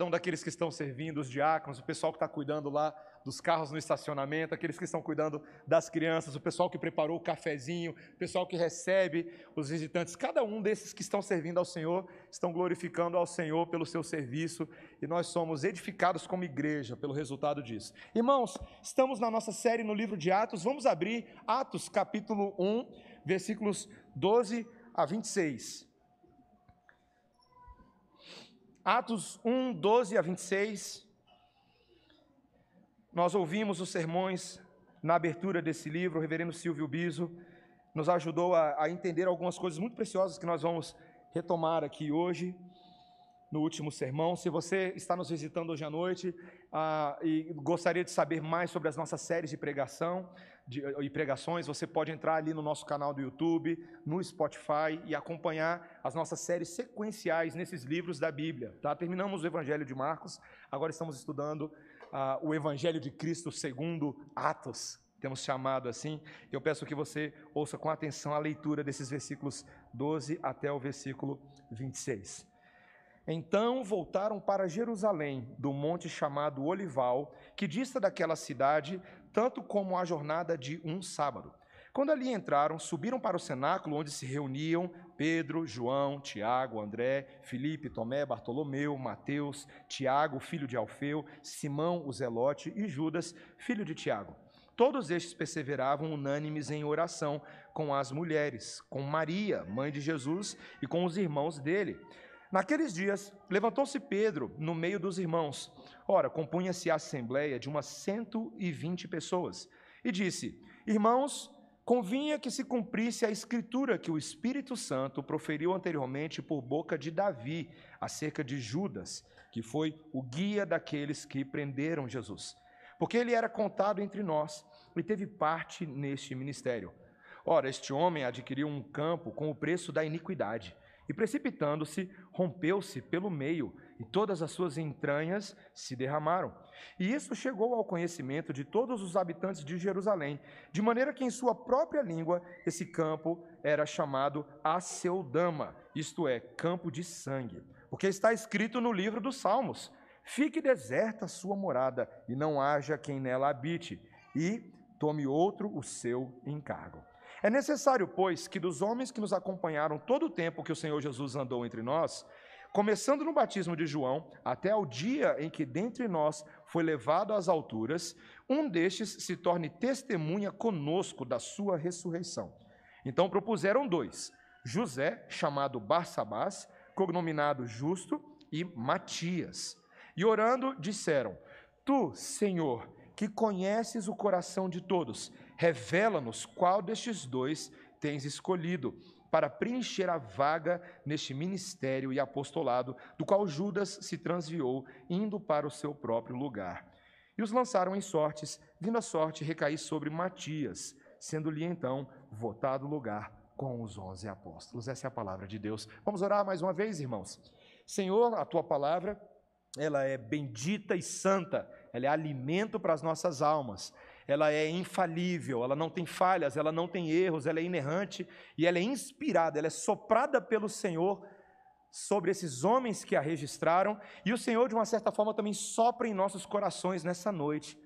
São daqueles que estão servindo, os diáconos, o pessoal que está cuidando lá dos carros no estacionamento, aqueles que estão cuidando das crianças, o pessoal que preparou o cafezinho, o pessoal que recebe os visitantes. Cada um desses que estão servindo ao Senhor estão glorificando ao Senhor pelo seu serviço e nós somos edificados como igreja pelo resultado disso. Irmãos, estamos na nossa série no livro de Atos, vamos abrir Atos capítulo 1, versículos 12 a 26. Atos 1, 12 a 26. Nós ouvimos os sermões na abertura desse livro, o reverendo Silvio Biso nos ajudou a, a, entender algumas coisas muito preciosas que nós vamos retomar aqui hoje, no último sermão. Se você está nos visitando hoje à noite ah, e gostaria de saber mais sobre as nossas séries de pregação, de, e pregações, você pode entrar ali no nosso canal do YouTube, no Spotify e acompanhar as nossas séries sequenciais nesses livros da Bíblia. Tá? Terminamos o Evangelho de Marcos, agora estamos estudando uh, o Evangelho de Cristo segundo Atos, temos chamado assim. Eu peço que você ouça com atenção a leitura desses versículos 12 até o versículo 26. Então voltaram para Jerusalém, do monte chamado Olival, que dista daquela cidade tanto como a jornada de um sábado. Quando ali entraram, subiram para o cenáculo onde se reuniam Pedro, João, Tiago, André, Felipe, Tomé, Bartolomeu, Mateus, Tiago, filho de Alfeu, Simão, o Zelote e Judas, filho de Tiago. Todos estes perseveravam unânimes em oração com as mulheres, com Maria, mãe de Jesus, e com os irmãos dele. Naqueles dias, levantou-se Pedro no meio dos irmãos. Ora, compunha-se a assembleia de umas cento e vinte pessoas. E disse: Irmãos, convinha que se cumprisse a escritura que o Espírito Santo proferiu anteriormente por boca de Davi acerca de Judas, que foi o guia daqueles que prenderam Jesus. Porque ele era contado entre nós e teve parte neste ministério. Ora, este homem adquiriu um campo com o preço da iniquidade e precipitando-se, rompeu-se pelo meio, e todas as suas entranhas se derramaram. E isso chegou ao conhecimento de todos os habitantes de Jerusalém, de maneira que em sua própria língua esse campo era chamado Aceldama, isto é, campo de sangue. Porque está escrito no livro dos Salmos: Fique deserta a sua morada, e não haja quem nela habite, e tome outro o seu encargo. É necessário, pois, que dos homens que nos acompanharam todo o tempo que o Senhor Jesus andou entre nós, começando no batismo de João, até ao dia em que dentre nós foi levado às alturas, um destes se torne testemunha conosco da sua ressurreição. Então propuseram dois: José, chamado Barsabás, cognominado Justo, e Matias. E orando, disseram: Tu, Senhor, que conheces o coração de todos, Revela-nos qual destes dois tens escolhido para preencher a vaga neste ministério e apostolado, do qual Judas se transviou, indo para o seu próprio lugar. E os lançaram em sortes, vindo a sorte recair sobre Matias, sendo-lhe então votado lugar com os onze apóstolos. Essa é a palavra de Deus. Vamos orar mais uma vez, irmãos. Senhor, a tua palavra, ela é bendita e santa, ela é alimento para as nossas almas ela é infalível, ela não tem falhas, ela não tem erros, ela é inerrante e ela é inspirada, ela é soprada pelo Senhor sobre esses homens que a registraram, e o Senhor, de uma certa forma, também sopra em nossos corações nessa noite,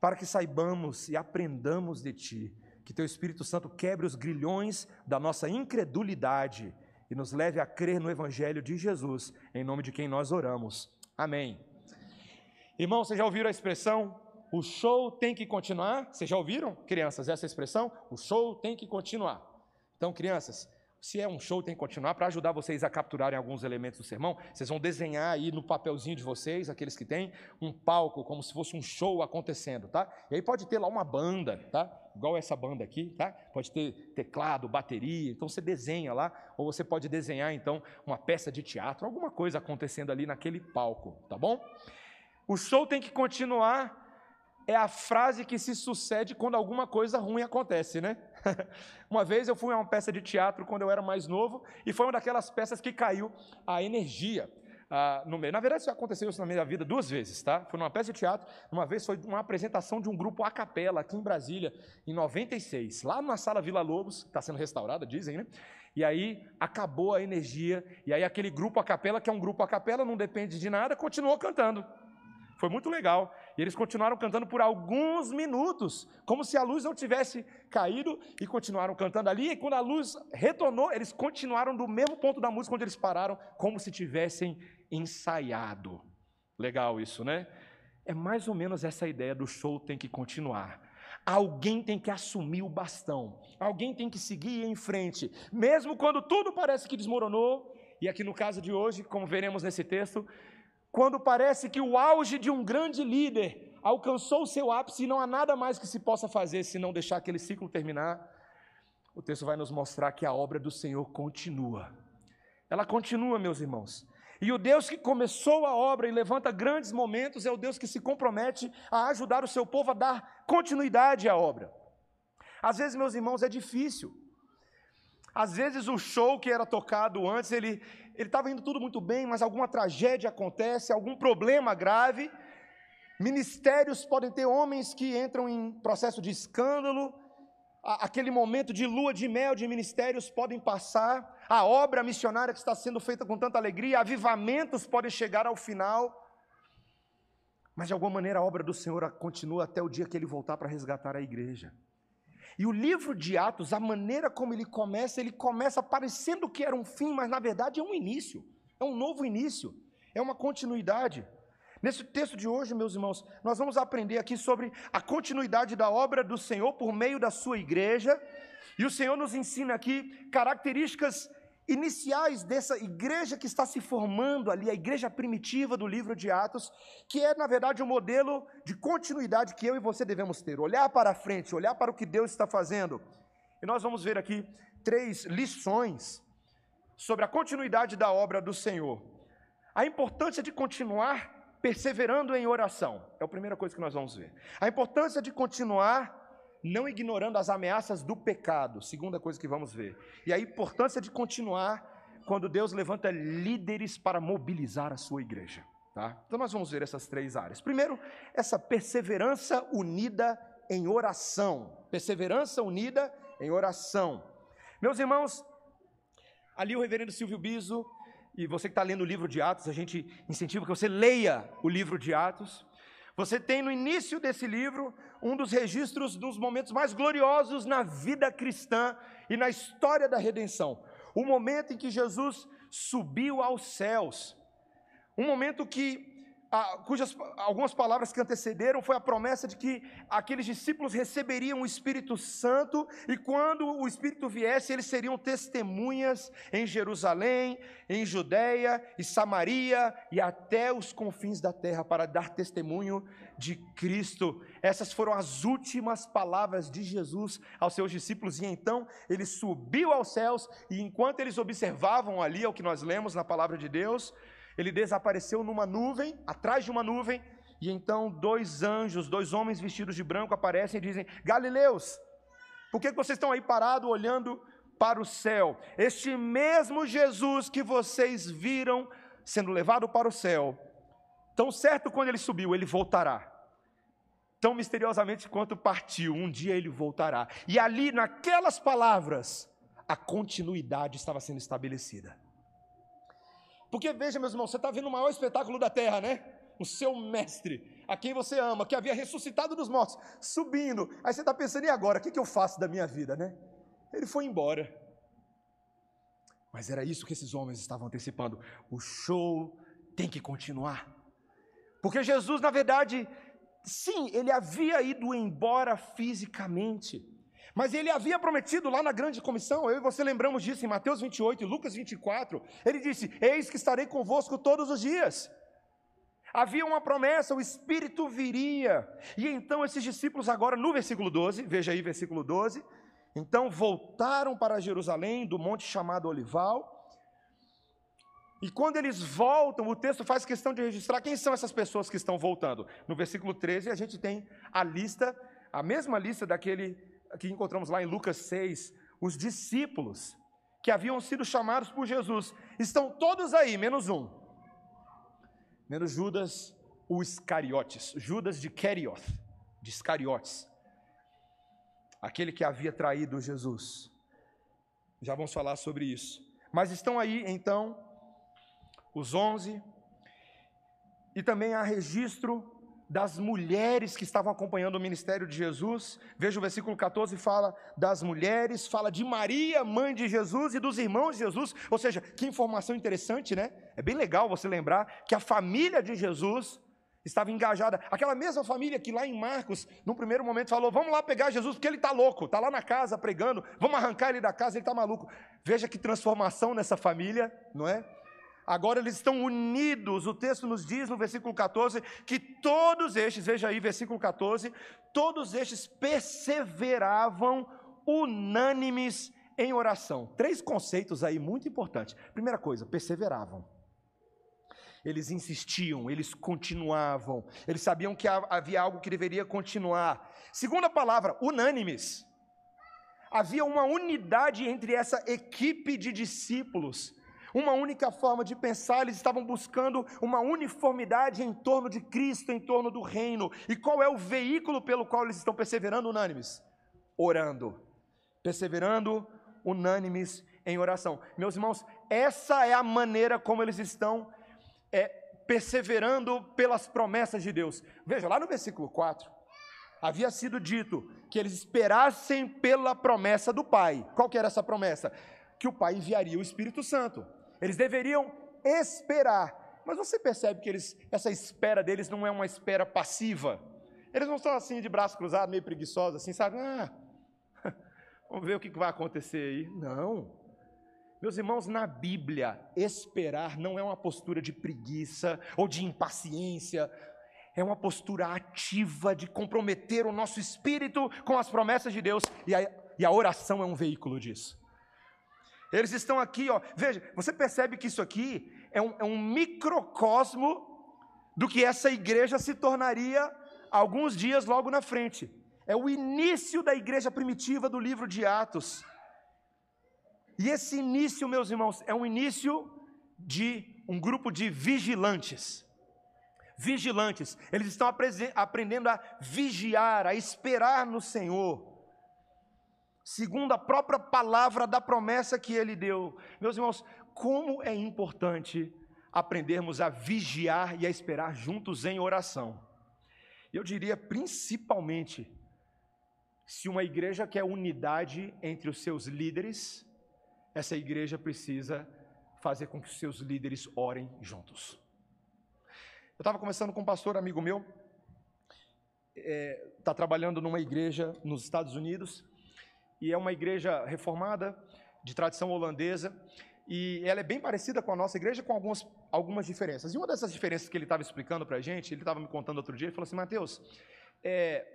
para que saibamos e aprendamos de Ti, que Teu Espírito Santo quebre os grilhões da nossa incredulidade e nos leve a crer no Evangelho de Jesus, em nome de quem nós oramos. Amém. Irmão, vocês já ouviram a expressão o show tem que continuar. Vocês já ouviram, crianças, essa expressão? O show tem que continuar. Então, crianças, se é um show, tem que continuar. Para ajudar vocês a capturarem alguns elementos do sermão, vocês vão desenhar aí no papelzinho de vocês, aqueles que têm, um palco, como se fosse um show acontecendo, tá? E aí pode ter lá uma banda, tá? Igual essa banda aqui, tá? Pode ter teclado, bateria, então você desenha lá, ou você pode desenhar, então, uma peça de teatro, alguma coisa acontecendo ali naquele palco, tá bom? O show tem que continuar é a frase que se sucede quando alguma coisa ruim acontece, né? uma vez eu fui a uma peça de teatro quando eu era mais novo e foi uma daquelas peças que caiu a energia. Ah, no meio. Na verdade, isso aconteceu isso na minha vida duas vezes, tá? Foi numa peça de teatro, uma vez foi uma apresentação de um grupo a capela aqui em Brasília, em 96, lá na sala Vila Lobos, está sendo restaurada, dizem, né? E aí acabou a energia, e aí aquele grupo a capela, que é um grupo a capela, não depende de nada, continuou cantando. Foi muito legal. E eles continuaram cantando por alguns minutos, como se a luz não tivesse caído, e continuaram cantando ali. E quando a luz retornou, eles continuaram do mesmo ponto da música onde eles pararam, como se tivessem ensaiado. Legal isso, né? É mais ou menos essa ideia do show tem que continuar. Alguém tem que assumir o bastão, alguém tem que seguir em frente, mesmo quando tudo parece que desmoronou. E aqui no caso de hoje, como veremos nesse texto, quando parece que o auge de um grande líder alcançou o seu ápice e não há nada mais que se possa fazer se não deixar aquele ciclo terminar, o texto vai nos mostrar que a obra do Senhor continua. Ela continua, meus irmãos. E o Deus que começou a obra e levanta grandes momentos é o Deus que se compromete a ajudar o seu povo a dar continuidade à obra. Às vezes, meus irmãos, é difícil. Às vezes o show que era tocado antes, ele ele estava indo tudo muito bem, mas alguma tragédia acontece, algum problema grave. Ministérios podem ter homens que entram em processo de escândalo. Aquele momento de lua de mel de ministérios podem passar. A obra missionária que está sendo feita com tanta alegria, avivamentos podem chegar ao final. Mas de alguma maneira a obra do Senhor continua até o dia que ele voltar para resgatar a igreja. E o livro de Atos, a maneira como ele começa, ele começa parecendo que era um fim, mas na verdade é um início, é um novo início, é uma continuidade. Nesse texto de hoje, meus irmãos, nós vamos aprender aqui sobre a continuidade da obra do Senhor por meio da sua igreja, e o Senhor nos ensina aqui características iniciais dessa igreja que está se formando ali, a igreja primitiva do livro de Atos, que é, na verdade, um modelo de continuidade que eu e você devemos ter. Olhar para frente, olhar para o que Deus está fazendo. E nós vamos ver aqui três lições sobre a continuidade da obra do Senhor. A importância de continuar perseverando em oração é a primeira coisa que nós vamos ver. A importância de continuar não ignorando as ameaças do pecado, segunda coisa que vamos ver. E a importância de continuar quando Deus levanta líderes para mobilizar a sua igreja. Tá? Então nós vamos ver essas três áreas. Primeiro, essa perseverança unida em oração. Perseverança unida em oração. Meus irmãos, ali o reverendo Silvio Biso, e você que está lendo o livro de Atos, a gente incentiva que você leia o livro de Atos. Você tem no início desse livro um dos registros dos momentos mais gloriosos na vida cristã e na história da redenção. O momento em que Jesus subiu aos céus. Um momento que ah, cujas algumas palavras que antecederam foi a promessa de que aqueles discípulos receberiam o Espírito Santo e quando o Espírito viesse, eles seriam testemunhas em Jerusalém, em Judéia e Samaria e até os confins da terra para dar testemunho de Cristo. Essas foram as últimas palavras de Jesus aos seus discípulos e então ele subiu aos céus e enquanto eles observavam ali é o que nós lemos na palavra de Deus, ele desapareceu numa nuvem, atrás de uma nuvem, e então dois anjos, dois homens vestidos de branco aparecem e dizem: Galileus, por que vocês estão aí parados olhando para o céu? Este mesmo Jesus que vocês viram sendo levado para o céu, tão certo quando ele subiu, ele voltará. Tão misteriosamente quanto partiu, um dia ele voltará. E ali, naquelas palavras, a continuidade estava sendo estabelecida. Porque veja, meus irmãos, você está vendo o maior espetáculo da terra, né? O seu mestre, a quem você ama, que havia ressuscitado dos mortos, subindo. Aí você está pensando, e agora? O que, que eu faço da minha vida, né? Ele foi embora. Mas era isso que esses homens estavam antecipando. O show tem que continuar. Porque Jesus, na verdade, sim, ele havia ido embora fisicamente. Mas ele havia prometido lá na grande comissão, eu e você lembramos disso em Mateus 28 e Lucas 24. Ele disse: Eis que estarei convosco todos os dias. Havia uma promessa, o Espírito viria. E então esses discípulos, agora no versículo 12, veja aí, versículo 12. Então voltaram para Jerusalém, do monte chamado Olival. E quando eles voltam, o texto faz questão de registrar quem são essas pessoas que estão voltando. No versículo 13, a gente tem a lista, a mesma lista daquele que encontramos lá em Lucas 6, os discípulos que haviam sido chamados por Jesus, estão todos aí, menos um. Menos Judas, o Iscariotes, Judas de Kerioth, de Iscariotes, aquele que havia traído Jesus. Já vamos falar sobre isso. Mas estão aí, então, os onze, e também há registro das mulheres que estavam acompanhando o ministério de Jesus. Veja o versículo 14, fala das mulheres, fala de Maria, mãe de Jesus, e dos irmãos de Jesus. Ou seja, que informação interessante, né? É bem legal você lembrar que a família de Jesus estava engajada. Aquela mesma família que lá em Marcos, no primeiro momento, falou: Vamos lá pegar Jesus, porque ele está louco, está lá na casa pregando, vamos arrancar ele da casa, ele está maluco. Veja que transformação nessa família, não é? Agora eles estão unidos. O texto nos diz no versículo 14 que todos estes, veja aí, versículo 14, todos estes perseveravam unânimes em oração. Três conceitos aí muito importantes. Primeira coisa, perseveravam. Eles insistiam, eles continuavam, eles sabiam que havia algo que deveria continuar. Segunda palavra, unânimes. Havia uma unidade entre essa equipe de discípulos uma única forma de pensar, eles estavam buscando uma uniformidade em torno de Cristo, em torno do reino. E qual é o veículo pelo qual eles estão perseverando unânimes? Orando. Perseverando unânimes em oração. Meus irmãos, essa é a maneira como eles estão é, perseverando pelas promessas de Deus. Veja, lá no versículo 4, havia sido dito que eles esperassem pela promessa do Pai. Qual que era essa promessa? Que o Pai enviaria o Espírito Santo. Eles deveriam esperar. Mas você percebe que eles, essa espera deles não é uma espera passiva. Eles não estão assim de braço cruzado, meio preguiçosos, assim, sabe? Ah, vamos ver o que vai acontecer aí. Não. Meus irmãos, na Bíblia, esperar não é uma postura de preguiça ou de impaciência, é uma postura ativa de comprometer o nosso espírito com as promessas de Deus, e a, e a oração é um veículo disso. Eles estão aqui, ó. Veja, você percebe que isso aqui é um, é um microcosmo do que essa igreja se tornaria alguns dias logo na frente. É o início da igreja primitiva do livro de Atos. E esse início, meus irmãos, é um início de um grupo de vigilantes. Vigilantes, eles estão aprendendo a vigiar, a esperar no Senhor segundo a própria palavra da promessa que ele deu. Meus irmãos, como é importante aprendermos a vigiar e a esperar juntos em oração. Eu diria principalmente se uma igreja quer unidade entre os seus líderes, essa igreja precisa fazer com que os seus líderes orem juntos. Eu estava conversando com um pastor amigo meu, está é, tá trabalhando numa igreja nos Estados Unidos, e é uma igreja reformada, de tradição holandesa, e ela é bem parecida com a nossa igreja, com algumas, algumas diferenças. E uma dessas diferenças que ele estava explicando para a gente, ele estava me contando outro dia, ele falou assim, Mateus, é,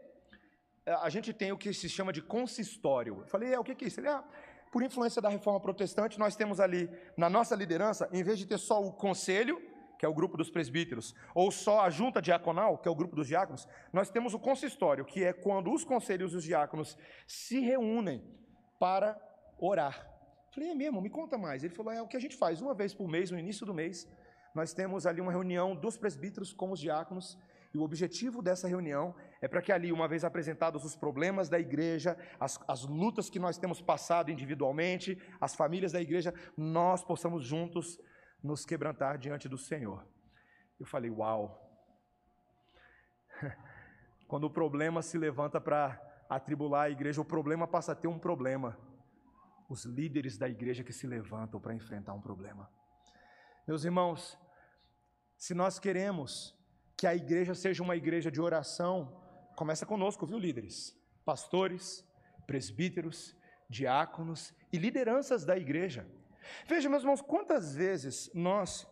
a gente tem o que se chama de consistório. Eu falei, é, o que é isso? Ele, ah, por influência da reforma protestante, nós temos ali, na nossa liderança, em vez de ter só o conselho, que é o grupo dos presbíteros, ou só a junta diaconal, que é o grupo dos diáconos, nós temos o consistório, que é quando os conselhos e os diáconos se reúnem para orar. falei, é mesmo, me conta mais. Ele falou, é o que a gente faz uma vez por mês, no início do mês, nós temos ali uma reunião dos presbíteros com os diáconos, e o objetivo dessa reunião é para que ali, uma vez apresentados os problemas da igreja, as, as lutas que nós temos passado individualmente, as famílias da igreja, nós possamos juntos nos quebrantar diante do Senhor. Eu falei, uau. Quando o problema se levanta para atribular a igreja, o problema passa a ter um problema. Os líderes da igreja que se levantam para enfrentar um problema. Meus irmãos, se nós queremos que a igreja seja uma igreja de oração, começa conosco, viu, líderes? Pastores, presbíteros, diáconos e lideranças da igreja. Veja, meus irmãos, quantas vezes nós,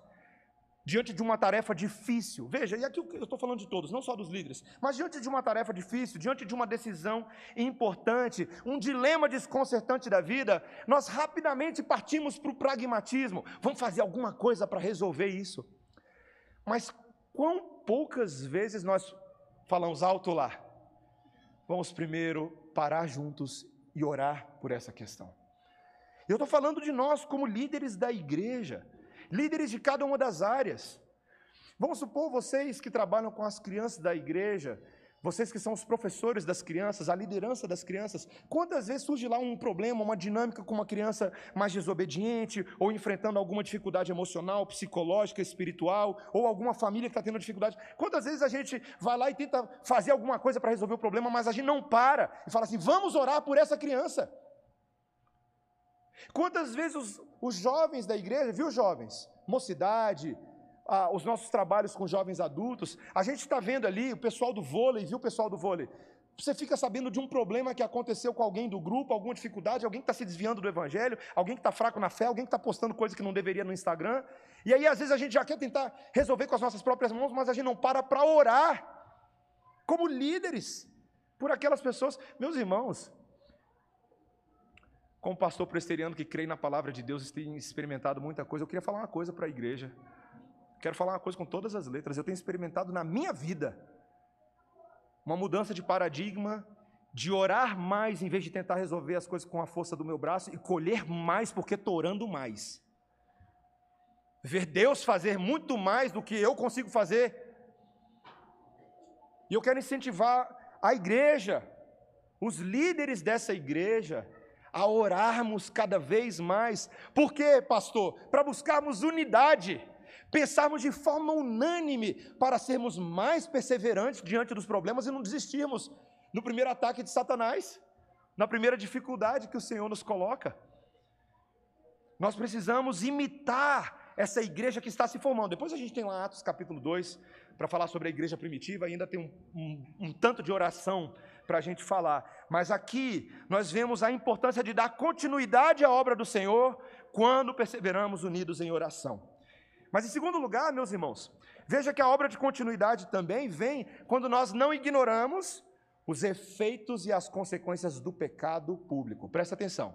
diante de uma tarefa difícil, veja, e aqui eu estou falando de todos, não só dos líderes, mas diante de uma tarefa difícil, diante de uma decisão importante, um dilema desconcertante da vida, nós rapidamente partimos para o pragmatismo, vamos fazer alguma coisa para resolver isso. Mas quão poucas vezes nós falamos alto lá, vamos primeiro parar juntos e orar por essa questão. Eu estou falando de nós como líderes da igreja, líderes de cada uma das áreas. Vamos supor vocês que trabalham com as crianças da igreja, Vocês que são os professores das crianças, a liderança das crianças, quantas vezes surge lá um problema, uma dinâmica com uma criança mais desobediente, ou enfrentando alguma dificuldade emocional, psicológica, espiritual, ou alguma família que está tendo dificuldade? Quantas vezes a gente vai lá e tenta fazer alguma coisa para resolver o problema, mas a gente não para e fala assim: vamos orar por essa criança? Quantas vezes os, os jovens da igreja, viu, jovens? Mocidade, ah, os nossos trabalhos com jovens adultos, a gente está vendo ali o pessoal do vôlei, viu o pessoal do vôlei? Você fica sabendo de um problema que aconteceu com alguém do grupo, alguma dificuldade, alguém que está se desviando do evangelho, alguém que está fraco na fé, alguém que está postando coisa que não deveria no Instagram. E aí, às vezes, a gente já quer tentar resolver com as nossas próprias mãos, mas a gente não para para orar, como líderes, por aquelas pessoas. Meus irmãos, como pastor presteriano que crê na palavra de Deus e tem experimentado muita coisa, eu queria falar uma coisa para a igreja. Quero falar uma coisa com todas as letras. Eu tenho experimentado na minha vida uma mudança de paradigma, de orar mais em vez de tentar resolver as coisas com a força do meu braço e colher mais porque estou orando mais. Ver Deus fazer muito mais do que eu consigo fazer. E eu quero incentivar a igreja, os líderes dessa igreja, a orarmos cada vez mais. Por quê, pastor? Para buscarmos unidade pensarmos de forma unânime para sermos mais perseverantes diante dos problemas e não desistirmos no primeiro ataque de Satanás, na primeira dificuldade que o Senhor nos coloca. Nós precisamos imitar essa igreja que está se formando. Depois a gente tem lá Atos capítulo 2 para falar sobre a igreja primitiva, ainda tem um, um, um tanto de oração para a gente falar. Mas aqui nós vemos a importância de dar continuidade à obra do Senhor quando perseveramos unidos em oração. Mas em segundo lugar, meus irmãos, veja que a obra de continuidade também vem quando nós não ignoramos os efeitos e as consequências do pecado público. Presta atenção.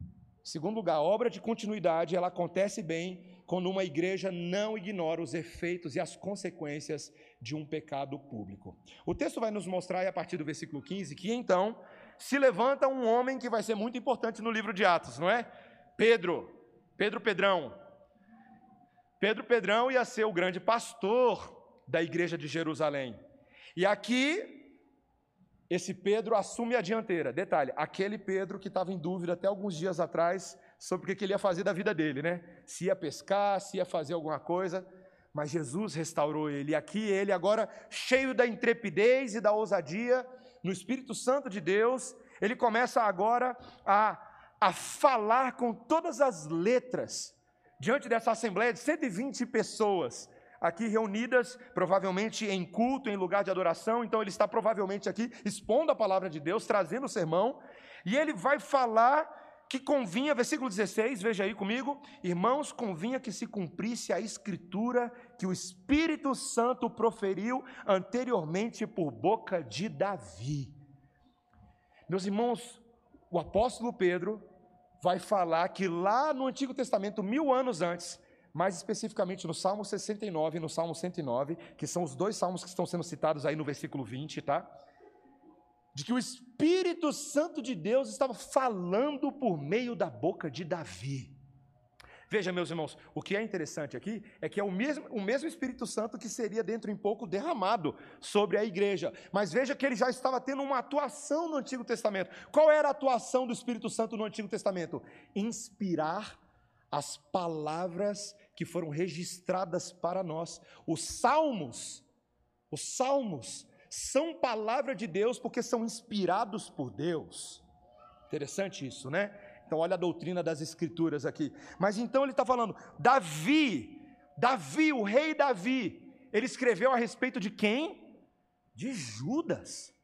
Em segundo lugar, a obra de continuidade, ela acontece bem quando uma igreja não ignora os efeitos e as consequências de um pecado público. O texto vai nos mostrar, a partir do versículo 15, que então se levanta um homem que vai ser muito importante no livro de Atos, não é? Pedro, Pedro Pedrão, Pedro Pedrão ia ser o grande pastor da igreja de Jerusalém. E aqui, esse Pedro assume a dianteira. Detalhe: aquele Pedro que estava em dúvida até alguns dias atrás sobre o que ele ia fazer da vida dele, né? Se ia pescar, se ia fazer alguma coisa. Mas Jesus restaurou ele. E aqui ele, agora cheio da intrepidez e da ousadia, no Espírito Santo de Deus, ele começa agora a, a falar com todas as letras diante dessa assembleia de 120 pessoas aqui reunidas, provavelmente em culto, em lugar de adoração, então ele está provavelmente aqui expondo a palavra de Deus, trazendo o sermão, e ele vai falar que convinha, versículo 16, veja aí comigo, irmãos, convinha que se cumprisse a escritura que o Espírito Santo proferiu anteriormente por boca de Davi. Meus irmãos, o apóstolo Pedro vai falar que lá no Antigo Testamento, mil anos antes, mais especificamente no Salmo 69 e no Salmo 109, que são os dois salmos que estão sendo citados aí no versículo 20, tá? De que o Espírito Santo de Deus estava falando por meio da boca de Davi. Veja, meus irmãos, o que é interessante aqui é que é o mesmo, o mesmo Espírito Santo que seria dentro em pouco derramado sobre a igreja. Mas veja que ele já estava tendo uma atuação no Antigo Testamento. Qual era a atuação do Espírito Santo no Antigo Testamento? Inspirar as palavras que foram registradas para nós. Os salmos, os salmos são palavra de Deus porque são inspirados por Deus. Interessante isso, né? Então, olha a doutrina das Escrituras aqui. Mas então ele está falando, Davi, Davi, o rei Davi, ele escreveu a respeito de quem? De Judas.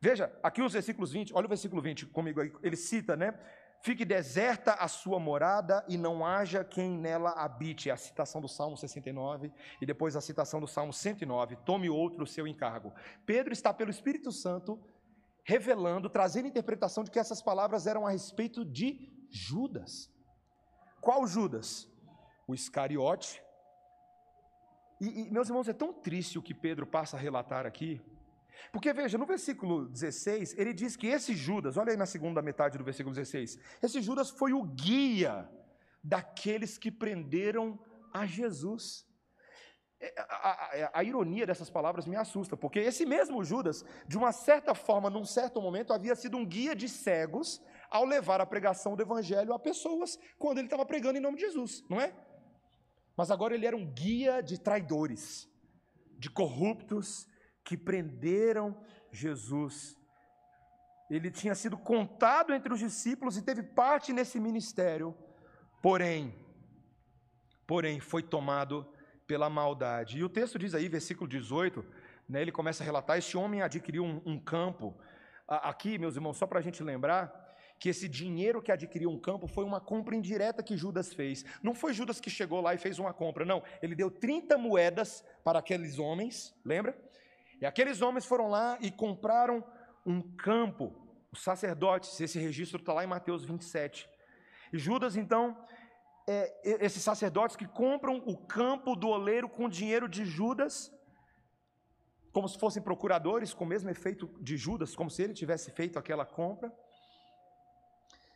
Veja, aqui os versículos 20, olha o versículo 20 comigo aí, ele cita, né? Fique deserta a sua morada e não haja quem nela habite. É a citação do Salmo 69 e depois a citação do Salmo 109. Tome outro o seu encargo. Pedro está pelo Espírito Santo revelando, trazendo interpretação de que essas palavras eram a respeito de Judas. Qual Judas? O Iscariote. E, e, meus irmãos, é tão triste o que Pedro passa a relatar aqui, porque veja, no versículo 16, ele diz que esse Judas, olha aí na segunda metade do versículo 16, esse Judas foi o guia daqueles que prenderam a Jesus. é, a, a, a, ironia dessas palavras me assusta, porque esse mesmo Judas, de uma certa forma, num certo momento, havia sido um guia de cegos ao levar a pregação do evangelho a pessoas quando ele estava pregando em nome de Jesus, não é? Mas agora ele era um guia de traidores, de corruptos que prenderam Jesus. Ele tinha sido contado entre os discípulos e teve parte nesse ministério, porém, porém foi tomado pela maldade. E o texto diz aí, versículo 18, né, ele começa a relatar: este homem adquiriu um, um campo. Aqui, meus irmãos, só para a gente lembrar, que esse dinheiro que adquiriu um campo foi uma compra indireta que Judas fez. Não foi Judas que chegou lá e fez uma compra, não. Ele deu 30 moedas para aqueles homens, lembra? E aqueles homens foram lá e compraram um campo. Os sacerdotes, esse registro está lá em Mateus 27. E Judas, então, é, esses sacerdotes que compram o campo do oleiro com dinheiro de Judas, como se fossem procuradores, com o mesmo efeito de Judas, como se ele tivesse feito aquela compra.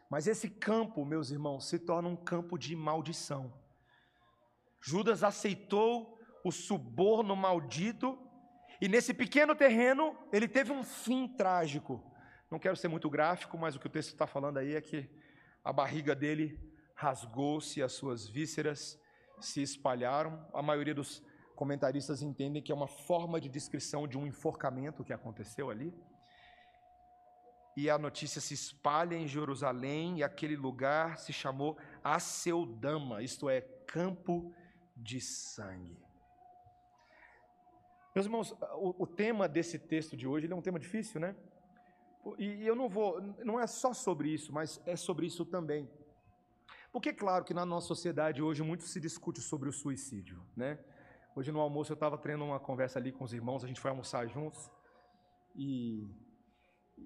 Mas esse campo, meus irmãos, se torna um campo de maldição. Judas aceitou o suborno maldito e nesse pequeno terreno ele teve um fim trágico. Não quero ser muito gráfico, mas o que o texto está falando aí é que a barriga dele rasgou-se, as suas vísceras se espalharam. A maioria dos comentaristas entendem que é uma forma de descrição de um enforcamento que aconteceu ali e a notícia se espalha em Jerusalém, e aquele lugar se chamou Aceudama, isto é, campo de sangue. Meus irmãos, o, o tema desse texto de hoje é um tema difícil, né? E eu não vou, não é só sobre isso, mas é sobre isso também. Porque é claro que na nossa sociedade hoje muito se discute sobre o suicídio, né? Hoje no almoço eu estava tendo uma conversa ali com os irmãos, a gente foi almoçar juntos, e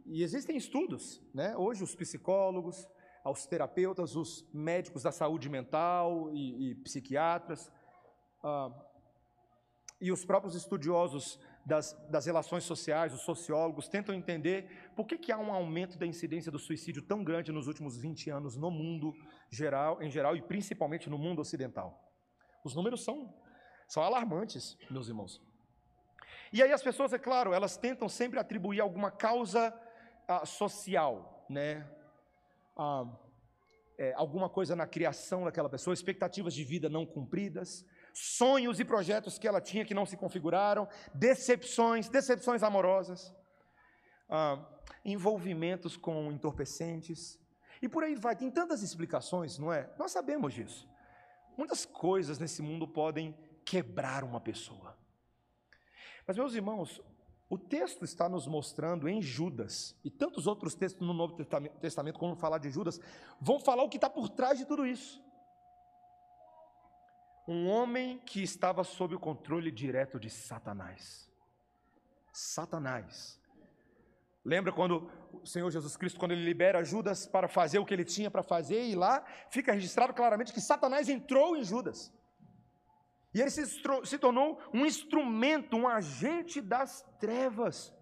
e existem estudos, né? Hoje os psicólogos, os terapeutas, os médicos da saúde mental e, e psiquiatras, ah, e os próprios estudiosos das, das, relações sociais, os sociólogos, tentam entender por que, que há um aumento da incidência do suicídio tão grande nos últimos 20 anos no mundo geral, em geral e principalmente no mundo ocidental. Os números são, são alarmantes, meus irmãos. E aí as pessoas, é claro, elas tentam sempre atribuir alguma causa ah, social, né? Ah, é, alguma coisa na criação daquela pessoa, expectativas de vida não cumpridas, sonhos e projetos que ela tinha que não se configuraram, decepções, decepções amorosas, ah, envolvimentos com entorpecentes, e por aí vai. Tem tantas explicações, não é? Nós sabemos disso. Muitas coisas nesse mundo podem quebrar uma pessoa. Mas, meus irmãos, o texto está nos mostrando em Judas, e tantos outros textos no Novo Testamento, quando falar de Judas, vão falar o que está por trás de tudo isso. Um homem que estava sob o controle direto de Satanás. Satanás. Lembra quando o Senhor Jesus Cristo, quando ele libera Judas para fazer o que ele tinha para fazer, e lá fica registrado claramente que Satanás entrou em Judas. E ele se, se tornou um instrumento, um agente das trevas.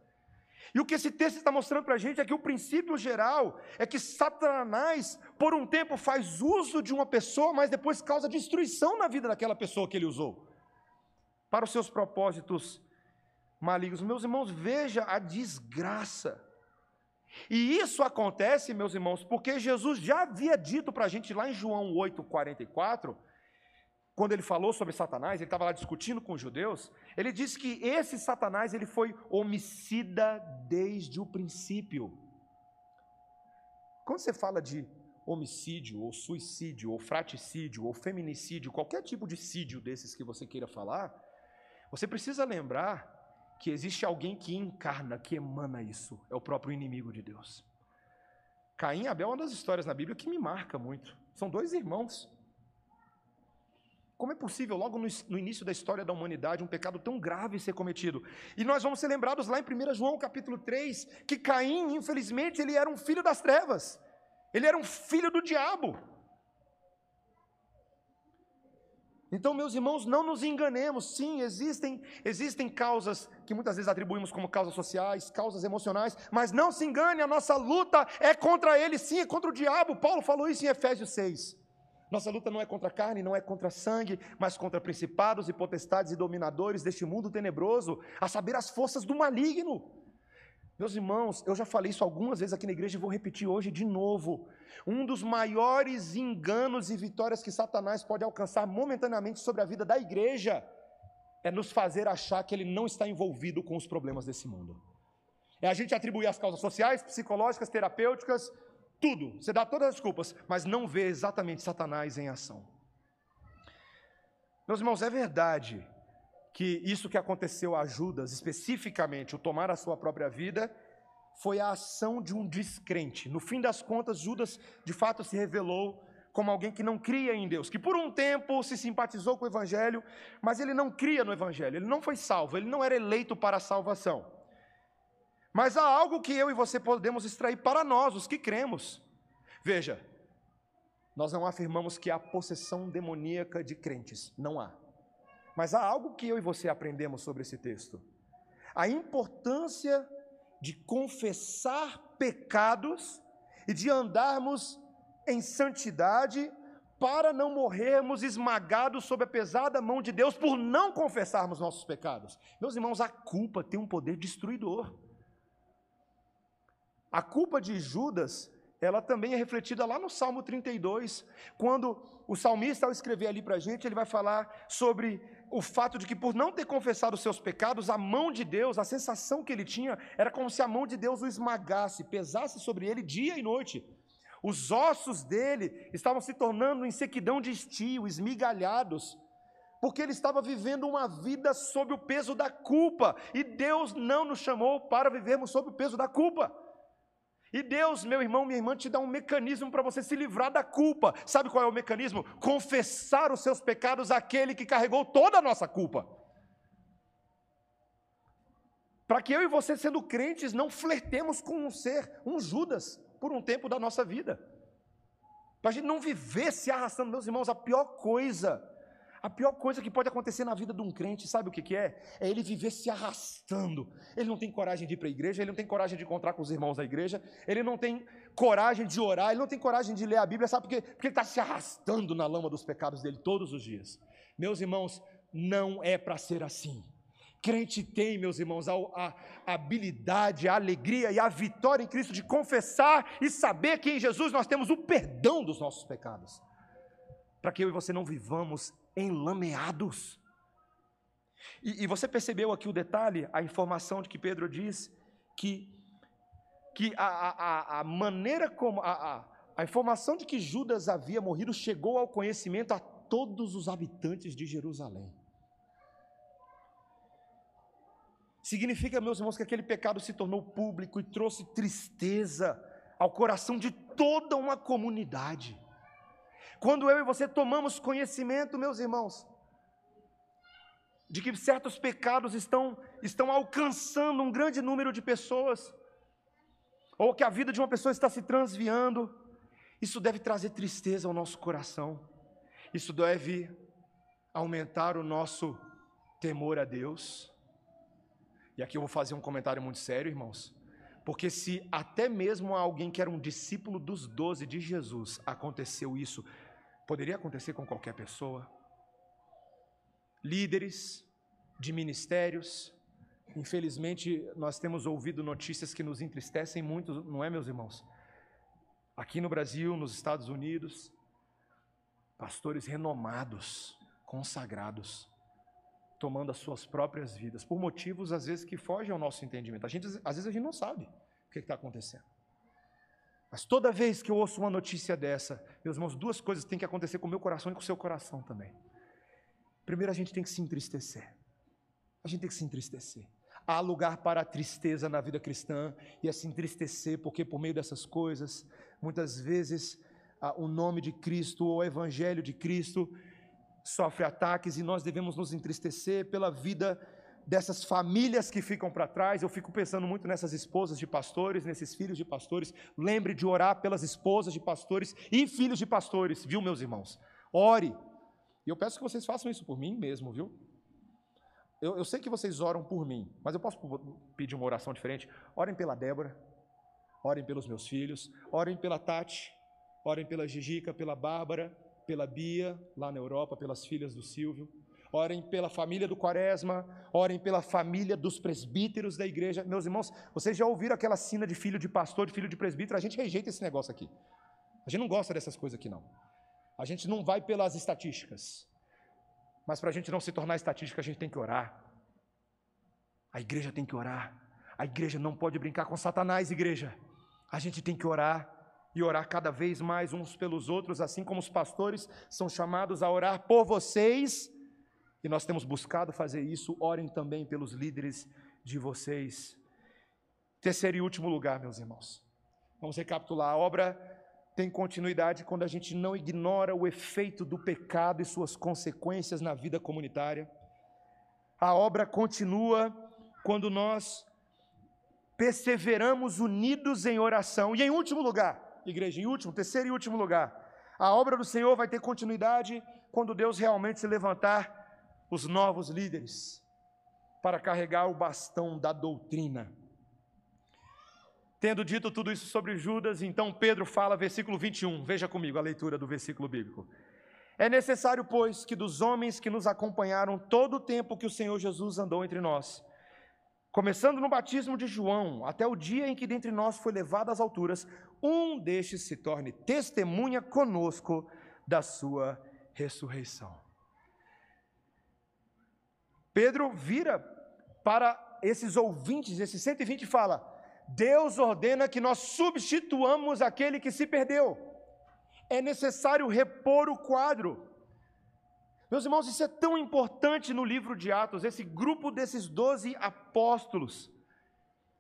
E o que esse texto está mostrando para a gente é que o princípio geral é que Satanás, por um tempo, faz uso de uma pessoa, mas depois causa destruição na vida daquela pessoa que ele usou, para os seus propósitos malignos. Meus irmãos, veja a desgraça. E isso acontece, meus irmãos, porque Jesus já havia dito para a gente lá em João 8,44 quando ele falou sobre Satanás, ele estava lá discutindo com os judeus, ele disse que esse Satanás ele foi homicida desde o princípio. Quando você fala de homicídio, ou suicídio, ou fraticídio, ou feminicídio, qualquer tipo de sídio desses que você queira falar, você precisa lembrar que existe alguém que encarna, que emana isso, é o próprio inimigo de Deus. Caim e Abel é uma das histórias na Bíblia que me marca muito. São dois irmãos como é possível, logo no, no, início da história da humanidade, um pecado tão grave ser cometido? E nós vamos ser lembrados lá em 1 João capítulo 3, que Caim, infelizmente, ele era um filho das trevas. Ele era um filho do diabo. Então, meus irmãos, não nos enganemos. Sim, existem, existem causas que muitas vezes atribuímos como causas sociais, causas emocionais, mas não se engane, a nossa luta é contra ele, sim, é contra o diabo. Paulo falou isso em Efésios 6. Nossa luta não é contra carne, não é contra sangue, mas contra principados e potestades e dominadores deste mundo tenebroso, a saber, as forças do maligno. Meus irmãos, eu já falei isso algumas vezes aqui na igreja e vou repetir hoje de novo. Um dos maiores enganos e vitórias que Satanás pode alcançar momentaneamente sobre a vida da igreja é nos fazer achar que ele não está envolvido com os problemas desse mundo. É a gente atribuir as causas sociais, psicológicas, terapêuticas, tudo. Você dá todas as desculpas, mas não vê exatamente Satanás em ação. Meus irmãos, é verdade que isso que aconteceu a Judas, especificamente o tomar a sua própria vida, foi a ação de um descrente. No fim das contas, Judas de fato se revelou como alguém que não cria em Deus, que por um tempo se simpatizou com o Evangelho, mas ele não cria no Evangelho, ele não foi salvo, ele não era eleito para a salvação. Mas há algo que eu e você podemos extrair para nós, os que cremos. Veja, nós não afirmamos que há possessão demoníaca de crentes, não há. Mas há algo que eu e você aprendemos sobre esse texto: a importância de confessar pecados e de andarmos em santidade para não morrermos esmagados sob a pesada mão de Deus por não confessarmos nossos pecados. Meus irmãos, a culpa tem um poder destruidor. A culpa de Judas ela também é refletida lá no Salmo 32, quando o salmista, ao escrever ali para a gente, ele vai falar sobre o fato de que, por não ter confessado os seus pecados, a mão de Deus, a sensação que ele tinha, era como se a mão de Deus o esmagasse, pesasse sobre ele dia e noite. Os ossos dele estavam se tornando em sequidão de estio, esmigalhados, porque ele estava vivendo uma vida sob o peso da culpa, e Deus não nos chamou para vivermos sob o peso da culpa. E Deus, meu irmão, minha irmã, te dá um mecanismo para você se livrar da culpa. Sabe qual é o mecanismo? Confessar os seus pecados àquele que carregou toda a nossa culpa. Para que eu e você, sendo crentes, não flertemos com um ser, um Judas, por um tempo da nossa vida. Para a gente não viver se arrastando, meus irmãos, a pior coisa a pior coisa que pode acontecer na vida de um crente, sabe o que, que é? É ele viver se arrastando. Ele não tem coragem de ir para a igreja, ele não tem coragem de encontrar com os irmãos da igreja, ele não tem coragem de orar, ele não tem coragem de ler a Bíblia, sabe por quê? Porque ele está se arrastando na lama dos pecados dele todos os dias. Meus irmãos, não é para ser assim. Crente tem, meus irmãos, a, a, habilidade, a alegria e a vitória em Cristo de confessar e saber que em Jesus nós temos o perdão dos nossos pecados. Para que eu e você não vivamos enlameados. E, e, você percebeu aqui o detalhe, a informação de que Pedro diz que, que a, a, a maneira como a, a, a informação de que Judas havia morrido chegou ao conhecimento a todos os habitantes de Jerusalém. Significa, meus irmãos, que aquele pecado se tornou público e trouxe tristeza ao coração de toda uma comunidade. Quando eu e você tomamos conhecimento, meus irmãos, de que certos pecados estão, estão alcançando um grande número de pessoas, ou que a vida de uma pessoa está se transviando, isso deve trazer tristeza ao nosso coração, isso deve aumentar o nosso temor a Deus. E aqui eu vou fazer um comentário muito sério, irmãos. Porque se até mesmo alguém que era um discípulo dos doze de Jesus aconteceu isso, Poderia acontecer com qualquer pessoa. Líderes de ministérios. Infelizmente, nós temos ouvido notícias que nos entristecem muito, não é, meus irmãos? Aqui no Brasil, nos Estados Unidos, pastores renomados, consagrados, tomando as suas próprias vidas, por motivos às vezes que fogem ao nosso entendimento. A gente, às vezes a gente não sabe o que está acontecendo. Mas toda vez que eu ouço uma notícia dessa, meus irmãos, duas coisas têm que acontecer com o meu coração e com o seu coração também. Primeiro, a gente tem que se entristecer. A gente tem que se entristecer. Há lugar para a tristeza na vida cristã e a se entristecer, porque por meio dessas coisas, muitas vezes o nome de Cristo ou o Evangelho de Cristo sofre ataques e nós devemos nos entristecer pela vida dessas famílias que ficam para trás. Eu fico pensando muito nessas esposas de pastores, nesses filhos de pastores. Lembre de orar pelas esposas de pastores e filhos de pastores, viu, meus irmãos? Ore. E eu peço que vocês façam isso por mim mesmo, viu? Eu, eu sei que vocês oram por mim, mas eu posso pedir uma oração diferente? Orem pela Débora, orem pelos meus filhos, orem pela Tati, orem pela Gigica, pela Bárbara, pela Bia, lá na Europa, pelas filhas do Silvio. Orem pela família do Quaresma, orem pela família dos presbíteros da igreja. Meus irmãos, vocês já ouviram aquela sina de filho de pastor, de filho de presbítero? A gente rejeita esse negócio aqui. A gente não gosta dessas coisas aqui, não. A gente não vai pelas estatísticas. Mas para a gente não se tornar estatística, a gente tem que orar. A igreja tem que orar. A igreja não pode brincar com Satanás, igreja. A gente tem que orar e orar cada vez mais uns pelos outros, assim como os pastores são chamados a orar por vocês. E nós temos buscado fazer isso. Orem também pelos líderes de vocês. Terceiro e último lugar, meus irmãos. Vamos recapitular. A obra tem continuidade quando a gente não ignora o efeito do pecado e suas consequências na vida comunitária. A obra continua quando nós perseveramos unidos em oração. E em último lugar, igreja, em último, terceiro e último lugar, a obra do Senhor vai ter continuidade quando Deus realmente se levantar os novos líderes para carregar o bastão da doutrina. Tendo dito tudo isso sobre Judas, então Pedro fala, versículo 21, veja comigo a leitura do versículo bíblico. É necessário, pois, que dos homens que nos acompanharam todo o tempo que o Senhor Jesus andou entre nós, começando no batismo de João, até o dia em que dentre nós foi levado às alturas, um destes se torne testemunha conosco da sua ressurreição. Pedro vira para esses ouvintes, esses 120 e fala: Deus ordena que nós substituamos aquele que se perdeu. É necessário repor o quadro. Meus irmãos, isso é tão importante no livro de Atos, esse grupo desses doze apóstolos.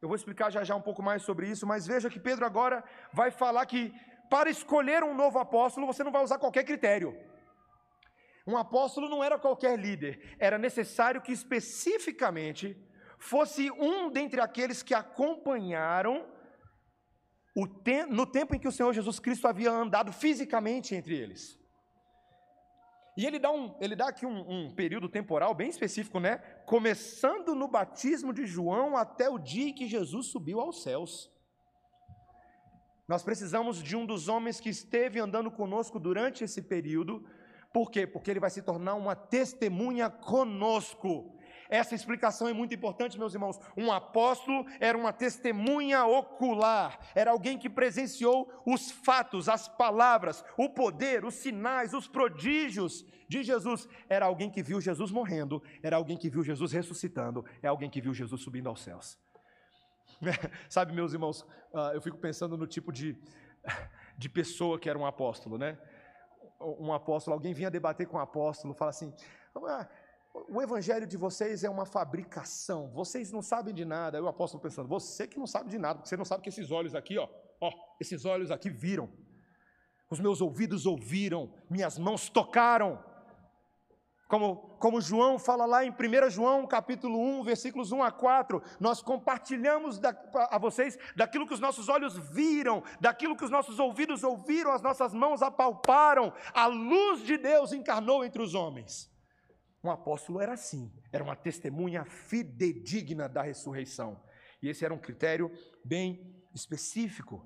Eu vou explicar já já um pouco mais sobre isso, mas veja que Pedro agora vai falar que para escolher um novo apóstolo você não vai usar qualquer critério. Um apóstolo não era qualquer líder, era necessário que especificamente fosse um dentre aqueles que acompanharam te no tempo em que o Senhor Jesus Cristo havia andado fisicamente entre eles. E ele dá, um, ele dá aqui um, um, período temporal bem específico, né? Começando no batismo de João até o dia em que Jesus subiu aos céus. Nós precisamos de um dos homens que esteve andando conosco durante esse período. Por quê? Porque ele vai se tornar uma testemunha conosco. Essa explicação é muito importante, meus irmãos. Um apóstolo era uma testemunha ocular, era alguém que presenciou os fatos, as palavras, o poder, os sinais, os prodígios de Jesus. Era alguém que viu Jesus morrendo, era alguém que viu Jesus ressuscitando, é alguém que viu Jesus subindo aos céus. Sabe, meus irmãos, ah, eu fico pensando no tipo de, de pessoa que era um apóstolo, né? Um apóstolo, alguém vinha debater com um apóstolo, fala assim: ah, o evangelho de vocês é uma fabricação, vocês não sabem de nada. Aí o apóstolo pensando, você que não sabe de nada, porque você não sabe que esses olhos aqui, ó, ó, esses olhos aqui viram, os meus ouvidos ouviram, minhas mãos tocaram. Como, como João fala lá em 1 João capítulo 1, versículos 1 a 4, nós compartilhamos da, a vocês daquilo que os nossos olhos viram, daquilo que os nossos ouvidos ouviram, as nossas mãos apalparam, a luz de Deus encarnou entre os homens. Um apóstolo era assim, era uma testemunha fidedigna da ressurreição. E esse era um critério bem específico.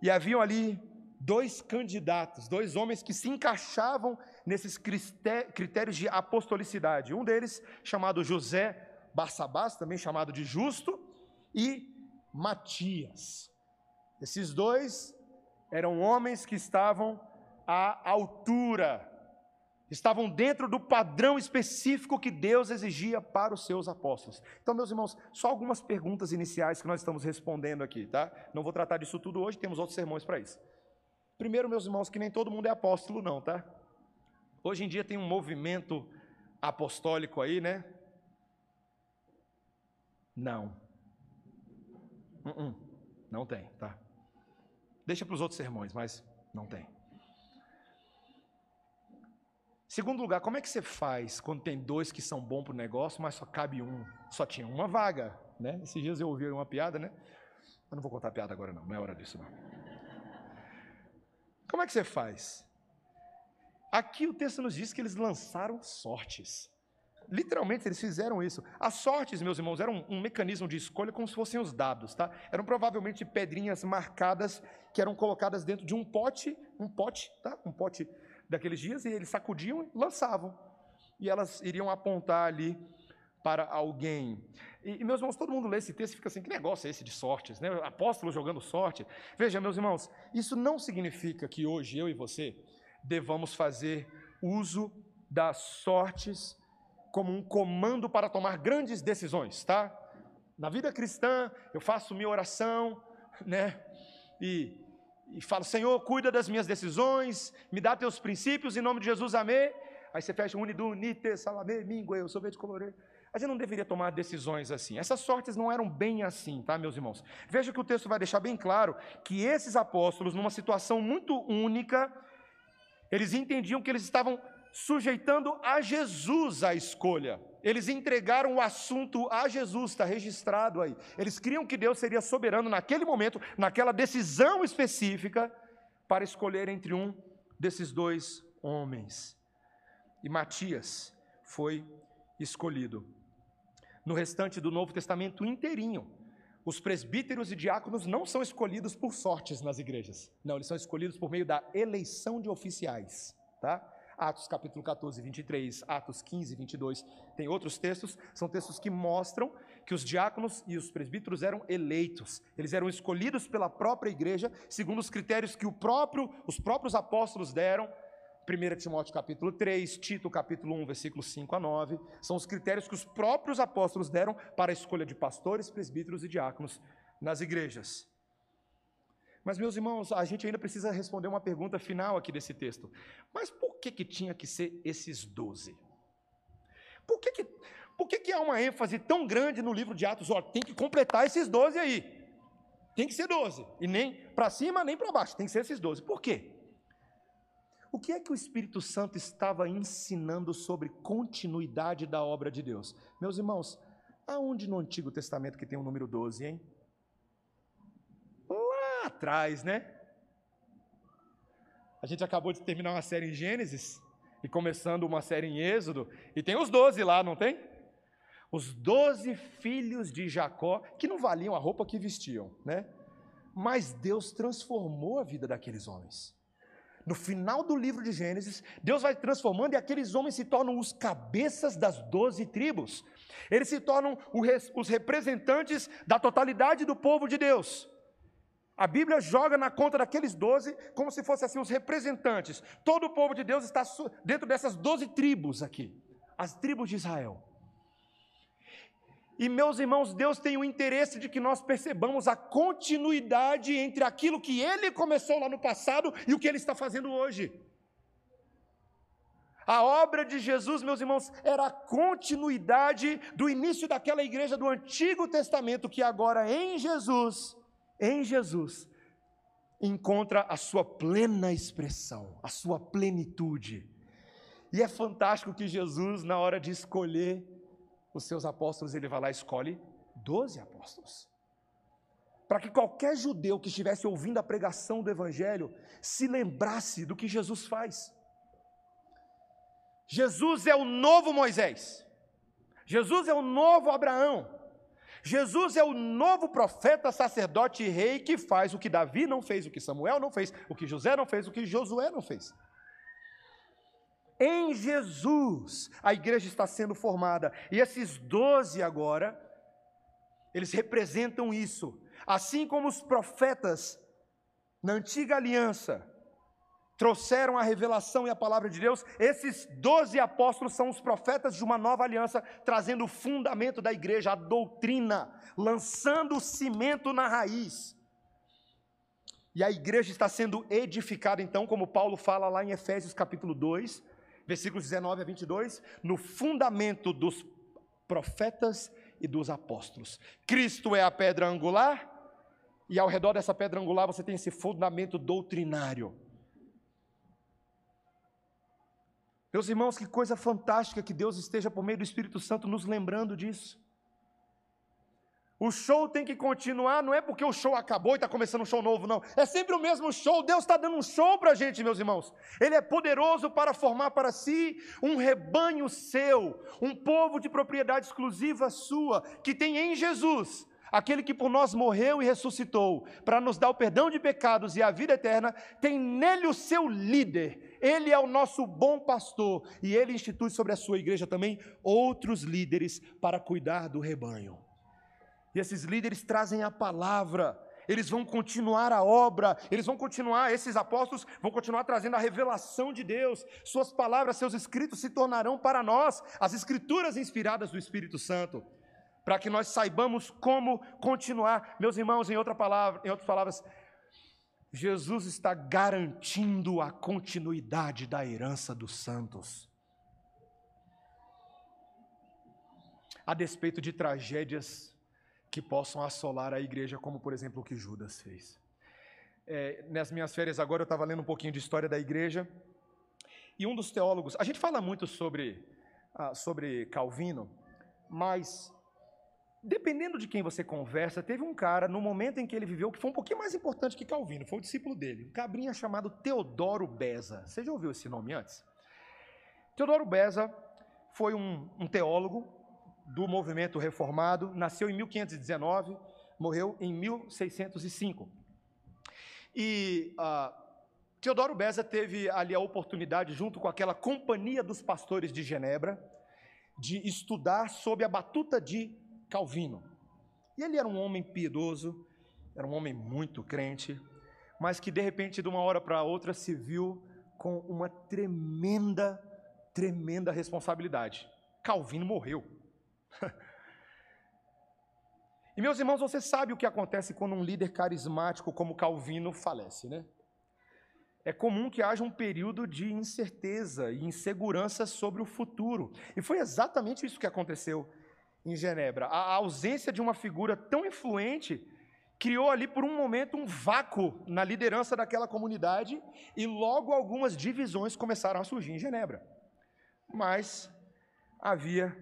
E haviam ali dois candidatos, dois homens que se encaixavam nesses critérios de apostolicidade. Um deles, chamado José Barsabás, também chamado de Justo, e Matias. Esses dois eram homens que estavam à altura estavam dentro do padrão específico que Deus exigia para os seus apóstolos. Então, meus irmãos, só algumas perguntas iniciais que nós estamos respondendo aqui, tá? Não vou tratar disso tudo hoje, temos outros sermões para isso. Primeiro, meus irmãos, que nem todo mundo é apóstolo, não, tá? Hoje em dia tem um movimento apostólico aí, né? Não. Uh -uh. Não tem, tá? Deixa para os outros sermões, mas não tem. Segundo lugar, como é que você faz quando tem dois que são bons para o negócio, mas só cabe um? Só tinha uma vaga, né? Esses dias eu ouvi uma piada, né? Eu não vou contar a piada agora não, não é hora disso não. Como é que você faz? Aqui o texto nos diz que eles lançaram sortes. Literalmente eles fizeram isso. As sortes, meus irmãos, eram um, mecanismo de escolha como se fossem os dados, tá? Eram provavelmente pedrinhas marcadas que eram colocadas dentro de um pote um pote, tá? Um pote daqueles dias, e eles sacudiam e lançavam. E elas iriam apontar ali para alguém. E, e, meus irmãos, todo mundo lê esse texto e fica assim: que negócio é esse de sortes? Né? Apóstolo jogando sorte. Veja, meus irmãos, isso não significa que hoje eu e você devamos fazer uso das sortes como um comando para tomar grandes decisões, tá? Na vida cristã, eu faço minha oração, né? E, e falo, Senhor, cuida das minhas decisões, me dá teus princípios, em nome de Jesus, amém. Aí você fecha unidu, nite, salame, mingue, eu sou de colorê. A gente não deveria tomar decisões assim. Essas sortes não eram bem assim, tá, meus irmãos? Veja que o texto vai deixar bem claro que esses apóstolos, numa situação muito única, eles entendiam que eles estavam sujeitando a Jesus a escolha. Eles entregaram o assunto a Jesus, está registrado aí. Eles criam que Deus seria soberano naquele momento, naquela decisão específica, para escolher entre um desses dois homens. E Matias foi escolhido. No restante do Novo Testamento inteirinho, os presbíteros e diáconos não são escolhidos por sortes nas igrejas. Não, eles são escolhidos por meio da eleição de oficiais, tá? Atos capítulo 14, 23, Atos 15, 22. Tem outros textos, são textos que mostram que os diáconos e os presbíteros eram eleitos. Eles eram escolhidos pela própria igreja, segundo os critérios que próprio, os próprios apóstolos deram 1 Timóteo capítulo 3, Tito capítulo 1, versículos 5 a 9, são os critérios que os próprios apóstolos deram para a escolha de pastores, presbíteros e diáconos nas igrejas. Mas, meus irmãos, a gente ainda precisa responder uma pergunta final aqui desse texto. Mas por que, que tinha que ser esses doze? Por que, que, por que, que há uma ênfase tão grande no livro de Atos? Ó, tem que completar esses doze aí. Tem que ser doze. E nem para cima, nem para baixo. Tem que ser esses doze. Por quê? O que é que o Espírito Santo estava ensinando sobre continuidade da obra de Deus? Meus irmãos, aonde no Antigo Testamento que tem o número 12, hein? Lá atrás, né? A gente acabou de terminar uma série em Gênesis e começando uma série em Êxodo, e tem os 12 lá, não tem? Os 12 filhos de Jacó, que não valiam a roupa que vestiam, né? Mas Deus transformou a vida daqueles homens. No final do livro de Gênesis, Deus vai transformando e aqueles homens se tornam os cabeças das doze tribos. Eles se tornam os representantes da totalidade do povo de Deus. A Bíblia joga na conta daqueles doze como se fossem assim os representantes. Todo o povo de Deus está dentro dessas doze tribos aqui, as tribos de Israel. E meus irmãos, Deus tem o interesse de que nós percebamos a continuidade entre aquilo que Ele começou lá no passado e o que Ele está fazendo hoje. A obra de Jesus, meus irmãos, era a continuidade do início daquela igreja do Antigo Testamento que agora em Jesus, em Jesus, encontra a sua plena expressão, a sua plenitude. E é fantástico que Jesus, na hora de escolher os seus apóstolos, ele vai lá e escolhe doze apóstolos. Para que qualquer judeu que estivesse ouvindo a pregação do Evangelho se lembrasse do que Jesus faz. Jesus é o novo Moisés. Jesus é o novo Abraão. Jesus é o novo profeta, sacerdote e rei que faz o que Davi não fez, o que Samuel não fez, o que José não fez, o que Josué não fez. Em Jesus, a igreja está sendo formada. E esses doze agora, eles representam isso. Assim como os profetas na antiga aliança trouxeram a revelação e a palavra de Deus, esses doze apóstolos são os profetas de uma nova aliança, trazendo o fundamento da igreja, a doutrina, lançando o cimento na raiz. E a igreja está sendo edificada, então, como Paulo fala lá em Efésios capítulo 2, versículos 19 a 22, no fundamento dos profetas e dos apóstolos. Cristo é a pedra angular, e ao redor dessa pedra angular você tem esse fundamento doutrinário. Meus irmãos, que coisa fantástica que Deus esteja por meio do Espírito Santo nos lembrando disso. O show tem que continuar, não é porque o show acabou e está começando um show novo, não. É sempre o mesmo show. Deus está dando um show para a gente, meus irmãos. Ele é poderoso para formar para si um rebanho seu, um povo de propriedade exclusiva sua, que tem em Jesus aquele que por nós morreu e ressuscitou, para nos dar o perdão de pecados e a vida eterna, tem nele o seu líder. Ele é o nosso bom pastor e ele institui sobre a sua igreja também outros líderes para cuidar do rebanho. E esses líderes trazem a palavra, eles vão continuar a obra, eles vão continuar, esses apóstolos vão continuar trazendo a revelação de Deus, suas palavras, seus escritos se tornarão para nós as escrituras inspiradas do Espírito Santo para que nós saibamos como continuar. Meus irmãos, em, outra palavra, em outras palavras, Jesus está garantindo a continuidade da herança dos santos. A despeito de tragédias que possam assolar a igreja, como por exemplo o que Judas fez. É, nas minhas férias agora eu estava lendo um pouquinho de história da igreja, e um dos teólogos, a gente fala muito sobre, ah, sobre Calvino, mas Dependendo de quem você conversa, teve um cara, no momento em que ele viveu, que foi um pouquinho mais importante que Calvino, foi o discípulo dele, um cabrinha chamado Teodoro Beza. Você já ouviu esse nome antes? Teodoro Beza foi um, um teólogo do movimento reformado, nasceu em 1519, morreu em 1605. E uh, Teodoro Beza teve ali a oportunidade, junto com aquela companhia dos pastores de Genebra, de estudar sob a batuta de Calvino. E ele era um homem piedoso, era um homem muito crente, mas que de repente, de uma hora para outra, se viu com uma tremenda, tremenda responsabilidade. Calvino morreu. e meus irmãos, você sabe o que acontece quando um líder carismático como Calvino falece, né? É comum que haja um período de incerteza e insegurança sobre o futuro. E foi exatamente isso que aconteceu em Genebra. A ausência de uma figura tão influente criou ali por um momento um vácuo na liderança daquela comunidade e logo algumas divisões começaram a surgir em Genebra. Mas havia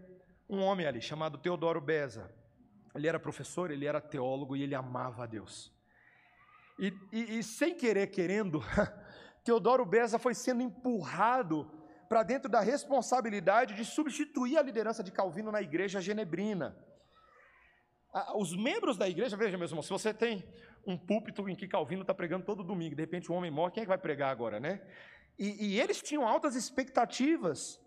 um homem ali chamado Teodoro Beza. Ele era professor, ele era teólogo e ele amava a Deus. E, e, e sem querer, querendo, Teodoro Beza foi sendo empurrado para dentro da responsabilidade de substituir a liderança de Calvino na igreja genebrina. Os membros da igreja, veja mesmo, se você tem um púlpito em que Calvino está pregando todo domingo, de repente o homem morre, quem é que vai pregar agora, né? E, e eles tinham altas expectativas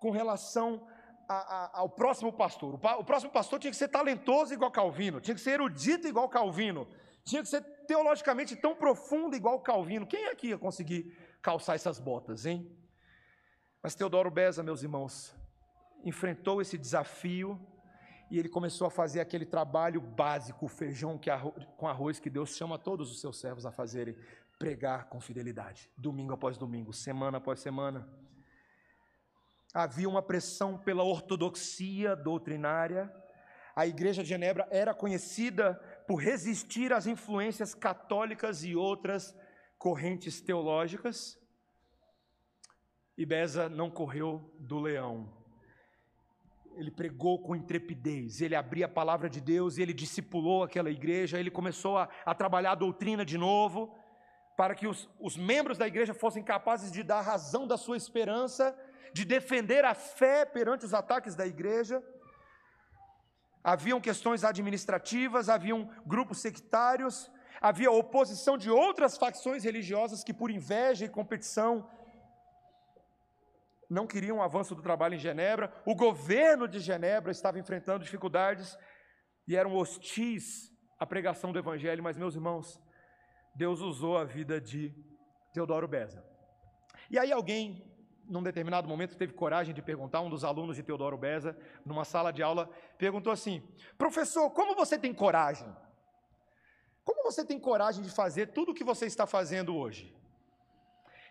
com relação a, a, ao próximo pastor. O, pa, o próximo pastor tinha que ser talentoso igual Calvino, tinha que ser erudito igual Calvino, tinha que ser teologicamente tão profundo igual Calvino. Quem aqui ia conseguir calçar essas botas, hein? Mas Teodoro Beza, meus irmãos, enfrentou esse desafio e ele começou a fazer aquele trabalho básico, o feijão que com arroz que Deus chama todos os seus servos a fazerem, pregar com fidelidade, domingo após domingo, semana após semana. Havia uma pressão pela ortodoxia doutrinária. A igreja de Genebra era conhecida por resistir às influências católicas e outras correntes teológicas. E Beza não correu do leão. Ele pregou com intrepidez, ele abria a palavra de Deus, ele discipulou aquela igreja, ele começou a, a trabalhar a doutrina de novo, para que os, os membros da igreja fossem capazes de dar razão da sua esperança, de defender a fé perante os ataques da igreja. Haviam questões administrativas, haviam grupos sectários, havia oposição de outras facções religiosas que, por inveja e competição, não queriam o avanço do trabalho em Genebra, o governo de Genebra estava enfrentando dificuldades e eram hostis à pregação do Evangelho, mas, meus irmãos, Deus usou a vida de Teodoro Beza. E aí alguém, num determinado momento, teve coragem de perguntar, um dos alunos de Teodoro Beza, numa sala de aula, perguntou assim: professor, como você tem coragem? Como você tem coragem de fazer tudo o que você está fazendo hoje?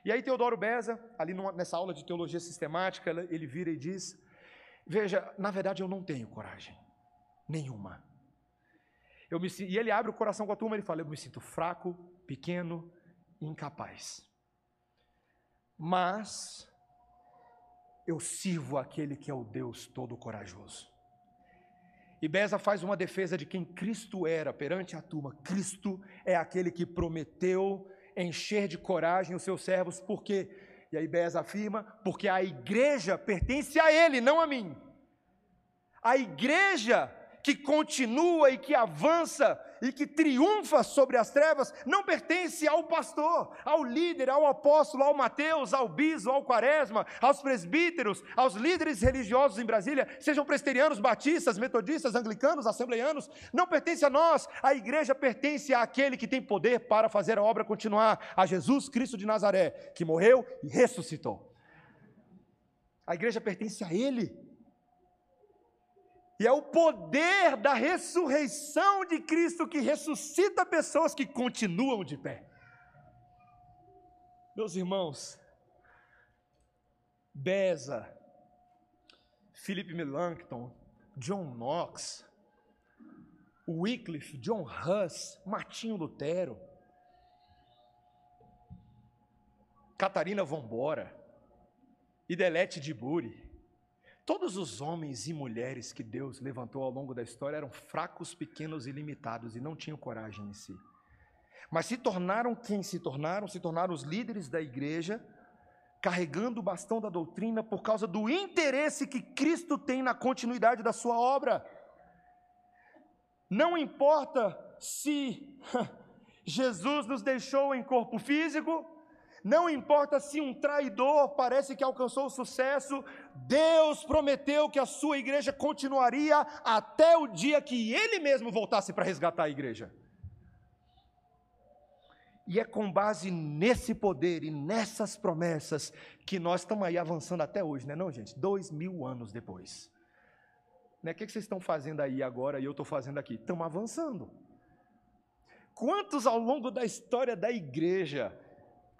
E aí Teodoro Beza, ali numa, nessa aula de teologia sistemática, ele vira e diz: Veja, na verdade eu não tenho coragem nenhuma. Eu me, e ele abre o coração com a turma, ele fala: Eu me sinto fraco, pequeno, incapaz. Mas eu sirvo aquele que é o Deus todo-corajoso. E Beza faz uma defesa de quem Cristo era perante a turma. Cristo é aquele que prometeu encher de coragem os seus servos, porque, e aí Bez afirma, porque a igreja pertence a ele, não a mim. A igreja que continua e que avança e que triunfa sobre as trevas não pertence ao pastor, ao líder, ao apóstolo, ao Mateus, ao bispo, ao quaresma, aos presbíteros, aos líderes religiosos em Brasília, sejam presterianos, batistas, metodistas, anglicanos, assembleianos, não pertence a nós. A igreja pertence àquele que tem poder para fazer a obra continuar, a Jesus Cristo de Nazaré, que morreu e ressuscitou. A igreja pertence a ele. E é o poder da ressurreição de Cristo que ressuscita pessoas que continuam de pé. Meus irmãos, Beza, Philip Melanchthon, John Knox, Wycliffe, John Huss, Martinho Lutero, Catarina Vombora, Idelete de Buri, Todos os homens e mulheres que Deus levantou ao longo da história eram fracos, pequenos e limitados e não tinham coragem em si. Mas se tornaram quem se tornaram, se tornaram os líderes da igreja, carregando o bastão da doutrina por causa do interesse que Cristo tem na continuidade da sua obra. Não importa se Jesus nos deixou em corpo físico, não importa se um traidor parece que alcançou o sucesso, Deus prometeu que a sua igreja continuaria até o dia que ele mesmo voltasse para resgatar a igreja. E é com base nesse poder e nessas promessas que nós estamos aí avançando até hoje, né, não, gente? Dois mil anos depois. Né, o que vocês estão fazendo aí agora e eu estou fazendo aqui? Estamos avançando. Quantos ao longo da história da igreja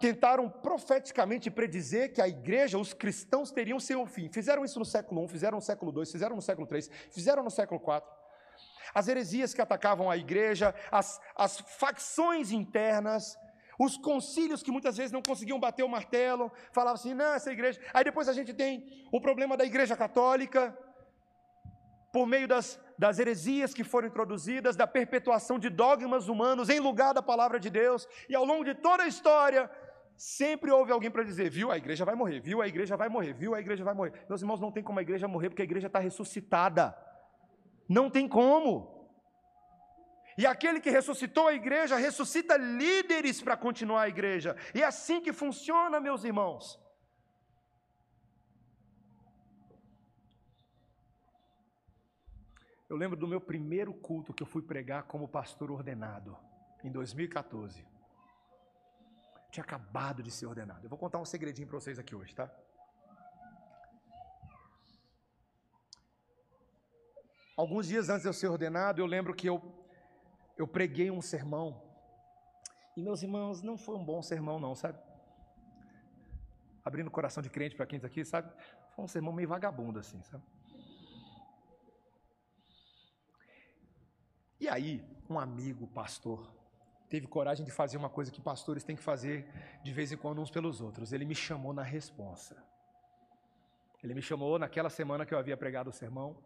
tentaram profeticamente predizer que a igreja, os cristãos teriam seu fim. Fizeram isso no século I, fizeram no século II, fizeram no século III, fizeram no século IV. As heresias que atacavam a igreja, as, as facções internas, os concílios que muitas vezes não conseguiam bater o martelo, falavam assim, não, essa igreja. Aí depois a gente tem o problema da igreja católica, por meio das, das heresias que foram introduzidas, da perpetuação de dogmas humanos em lugar da palavra de Deus, e ao longo de toda a história, Sempre houve alguém para dizer, viu, a igreja vai morrer, viu, a igreja vai morrer, viu, a igreja vai morrer. Meus irmãos, não tem como a igreja morrer, porque a igreja está ressuscitada. Não tem como. E aquele que ressuscitou a igreja, ressuscita líderes para continuar a igreja. E é assim que funciona, meus irmãos. Eu lembro do meu primeiro culto que eu fui pregar como pastor ordenado, em 2014. Tinha acabado de ser ordenado. Eu vou contar um segredinho para vocês aqui hoje, tá? Alguns dias antes de eu ser ordenado, eu lembro que eu, eu preguei um sermão. E meus irmãos, não foi um bom sermão, não, sabe? Abrindo o coração de crente para quem está aqui, sabe? Foi um sermão meio vagabundo, assim, sabe? E aí, um amigo, pastor, teve coragem de fazer uma coisa que pastores têm que fazer de vez em quando uns pelos outros. Ele me chamou na responsa. Ele me chamou naquela semana que eu havia pregado o sermão.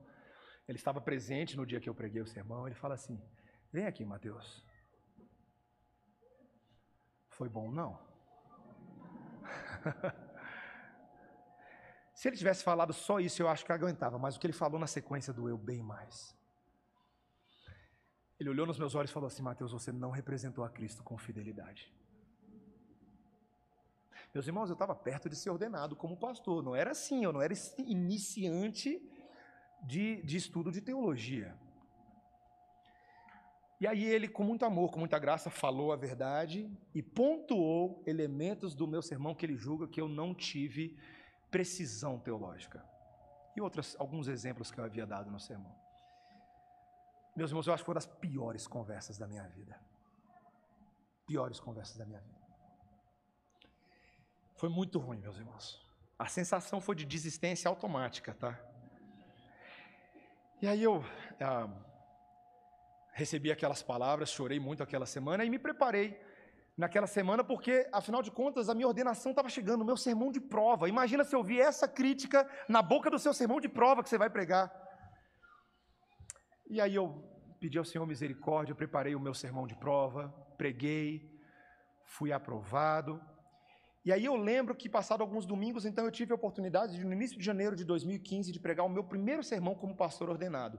Ele estava presente no dia que eu preguei o sermão. Ele fala assim: Vem aqui, Mateus. Foi bom, não? Se ele tivesse falado só isso, eu acho que aguentava, mas o que ele falou na sequência doeu bem mais. Ele olhou nos meus olhos e falou assim: Mateus, você não representou a Cristo com fidelidade. Meus irmãos, eu estava perto de ser ordenado como pastor. Não era assim, eu não era iniciante de, de estudo de teologia. E aí ele, com muito amor, com muita graça, falou a verdade e pontuou elementos do meu sermão que ele julga que eu não tive precisão teológica. E outros, alguns exemplos que eu havia dado no sermão. Meus irmãos, eu acho que foi uma das piores conversas da minha vida. Piores conversas da minha vida. Foi muito ruim, meus irmãos. A sensação foi de desistência automática, tá? E aí eu ah, recebi aquelas palavras, chorei muito aquela semana e me preparei naquela semana, porque, afinal de contas, a minha ordenação estava chegando, o meu sermão de prova. Imagina se eu ouvir essa crítica na boca do seu sermão de prova que você vai pregar. E aí eu pedi ao Senhor misericórdia, preparei o meu sermão de prova, preguei, fui aprovado. E aí eu lembro que passado alguns domingos, então eu tive a oportunidade de, no início de janeiro de 2015 de pregar o meu primeiro sermão como pastor ordenado.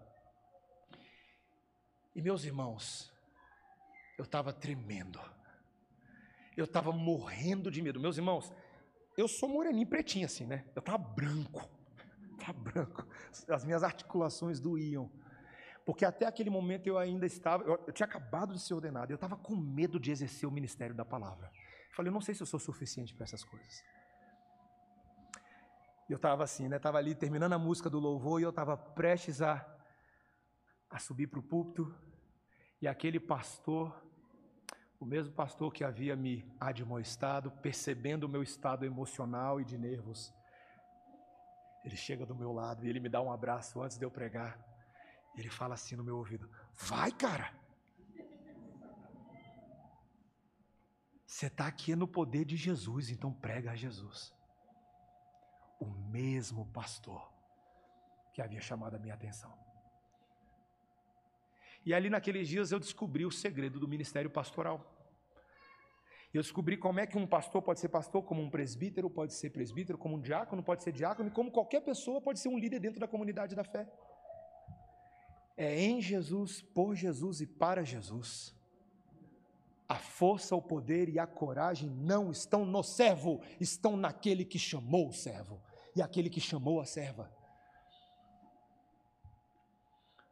E meus irmãos, eu estava tremendo. Eu estava morrendo de medo. Meus irmãos, eu sou moreninho pretinho assim, né? Eu estava branco. Estava branco. As minhas articulações doíam. Porque até aquele momento eu ainda estava, eu, eu tinha acabado de ser ordenado, eu estava com medo de exercer o ministério da palavra. Eu falei, eu não sei se eu sou suficiente para essas coisas. E eu estava assim, né? Estava ali terminando a música do louvor e eu estava prestes a, a subir para o púlpito. E aquele pastor o mesmo pastor que havia me admoestado, percebendo o meu estado emocional e de nervos, ele chega do meu lado e ele me dá um abraço antes de eu pregar. Ele fala assim no meu ouvido: Vai, cara! Você está aqui no poder de Jesus, então prega a Jesus. O mesmo pastor que havia chamado a minha atenção. E ali naqueles dias eu descobri o segredo do ministério pastoral. Eu descobri como é que um pastor pode ser pastor, como um presbítero pode ser presbítero, como um diácono pode ser diácono, e como qualquer pessoa pode ser um líder dentro da comunidade da fé. É em Jesus, por Jesus e para Jesus. A força, o poder e a coragem não estão no servo, estão naquele que chamou o servo e aquele que chamou a serva.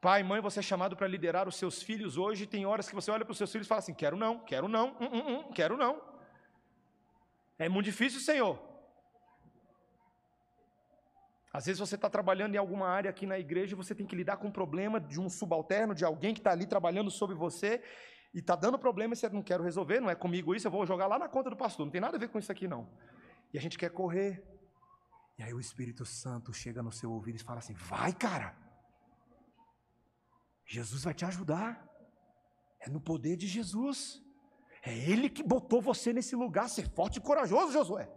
Pai, mãe, você é chamado para liderar os seus filhos hoje. Tem horas que você olha para os seus filhos e fala assim: quero não, quero não, hum, hum, hum, quero não. É muito difícil, Senhor. Às vezes você está trabalhando em alguma área aqui na igreja e você tem que lidar com um problema de um subalterno, de alguém que está ali trabalhando sobre você e está dando problema e você não quer resolver, não é comigo isso, eu vou jogar lá na conta do pastor, não tem nada a ver com isso aqui não. E a gente quer correr. E aí o Espírito Santo chega no seu ouvido e fala assim: vai, cara. Jesus vai te ajudar. É no poder de Jesus. É Ele que botou você nesse lugar. Ser forte e corajoso, Josué.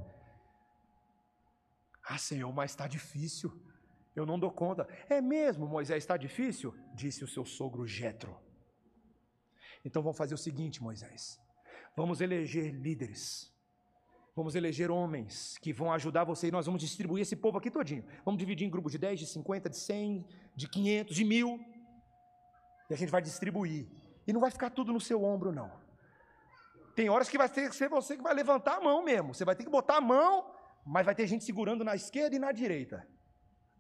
Ah, Senhor, mas está difícil. Eu não dou conta. É mesmo, Moisés, está difícil? Disse o seu sogro Jetro. Então vamos fazer o seguinte, Moisés. Vamos eleger líderes. Vamos eleger homens que vão ajudar você e nós vamos distribuir esse povo aqui todinho. Vamos dividir em grupos de 10, de 50, de 100, de 500, de mil. E a gente vai distribuir. E não vai ficar tudo no seu ombro, não. Tem horas que vai ter que ser você que vai levantar a mão mesmo. Você vai ter que botar a mão, mas vai ter gente segurando na esquerda e na direita.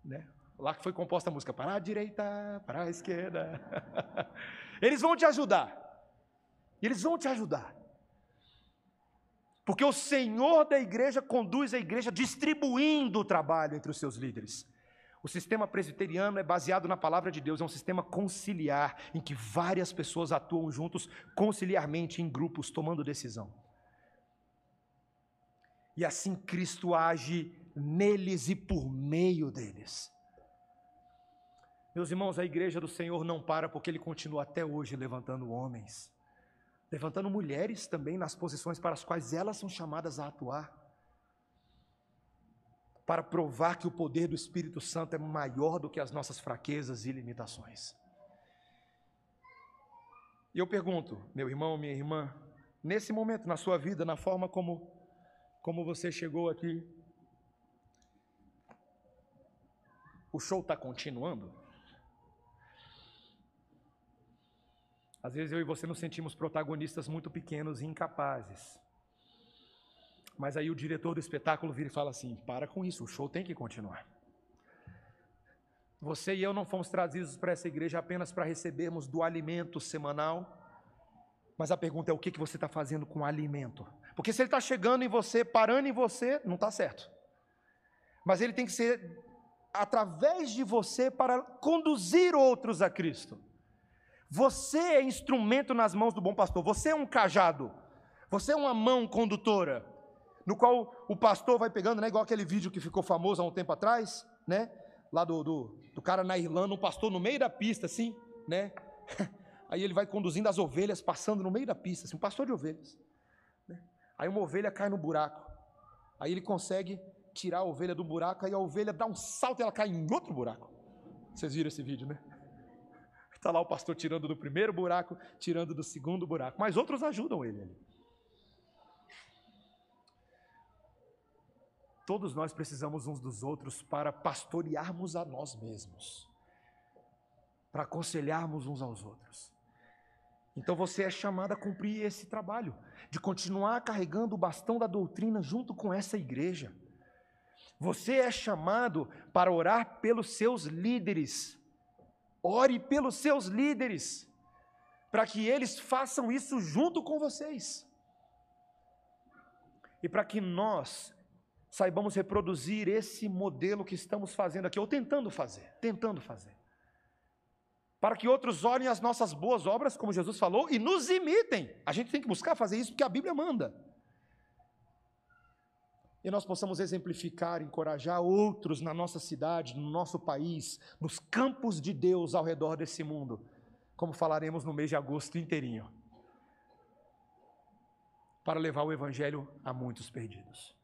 Né? Lá que foi composta a música, para a direita, para a esquerda. Eles vão te ajudar. Eles vão te ajudar. Porque o Senhor da igreja conduz a igreja distribuindo o trabalho entre os seus líderes. O sistema presbiteriano é baseado na palavra de Deus, é um sistema conciliar, em que várias pessoas atuam juntos conciliarmente em grupos, tomando decisão. E assim Cristo age neles e por meio deles. Meus irmãos, a igreja do Senhor não para porque Ele continua até hoje levantando homens, levantando mulheres também nas posições para as quais elas são chamadas a atuar para provar que o poder do Espírito Santo é maior do que as nossas fraquezas e limitações. E eu pergunto, meu irmão, minha irmã, nesse momento na sua vida, na forma como como você chegou aqui, o show está continuando? Às vezes eu e você nos sentimos protagonistas muito pequenos e incapazes. Mas aí o diretor do espetáculo vira e fala assim: para com isso, o show tem que continuar. Você e eu não fomos trazidos para essa igreja apenas para recebermos do alimento semanal, mas a pergunta é: o que, que você está fazendo com o alimento? Porque se ele está chegando em você, parando em você, não está certo. Mas ele tem que ser através de você para conduzir outros a Cristo. Você é instrumento nas mãos do bom pastor, você é um cajado, você é uma mão condutora no qual o pastor vai pegando, né, igual aquele vídeo que ficou famoso há um tempo atrás, né, lá do, do, do cara na Irlanda, um pastor no meio da pista, assim, né, aí ele vai conduzindo as ovelhas, passando no meio da pista, assim, um pastor de ovelhas? Aí uma ovelha cai no buraco, aí ele consegue tirar a ovelha do buraco, aí a ovelha dá um salto e ela cai em outro buraco, vocês viram esse vídeo, né? Está lá o pastor tirando do primeiro buraco, tirando do segundo buraco, mas outros ajudam ele ali. Todos nós precisamos uns dos outros para pastorearmos a nós mesmos, para aconselharmos uns aos outros. Então você é chamado a cumprir esse trabalho, de continuar carregando o bastão da doutrina junto com essa igreja. Você é chamado para orar pelos seus líderes. Ore pelos seus líderes, para que eles façam isso junto com vocês. E para que nós saibamos reproduzir esse modelo que estamos fazendo aqui, ou tentando fazer, tentando fazer para que outros olhem as nossas boas obras, como Jesus falou, e nos imitem. A gente tem que buscar fazer isso porque a Bíblia manda. E nós possamos exemplificar, encorajar outros na nossa cidade, no nosso país, nos campos de Deus ao redor desse mundo, como falaremos no mês de agosto inteirinho, para levar o Evangelho a muitos perdidos.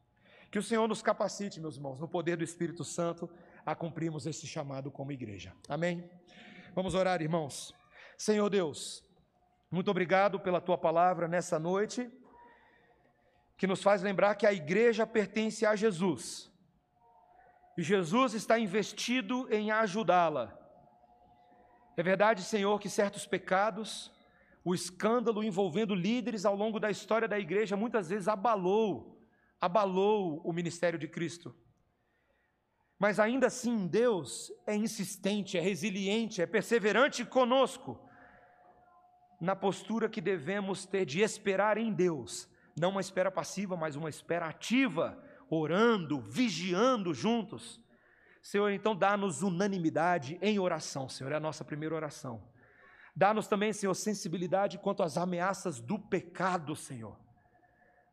Que o Senhor nos capacite, meus irmãos, no poder do Espírito Santo, a cumprirmos esse chamado como igreja. Amém? Vamos orar, irmãos. Senhor Deus, muito obrigado pela tua palavra nessa noite, que nos faz lembrar que a igreja pertence a Jesus. E Jesus está investido em ajudá-la. É verdade, Senhor, que certos pecados, o escândalo envolvendo líderes ao longo da história da igreja muitas vezes abalou, abalou o ministério de Cristo. Mas ainda assim, Deus é insistente, é resiliente, é perseverante conosco, na postura que devemos ter de esperar em Deus, não uma espera passiva, mas uma espera ativa, orando, vigiando juntos. Senhor, então dá-nos unanimidade em oração, Senhor, é a nossa primeira oração. Dá-nos também, Senhor, sensibilidade quanto às ameaças do pecado, Senhor.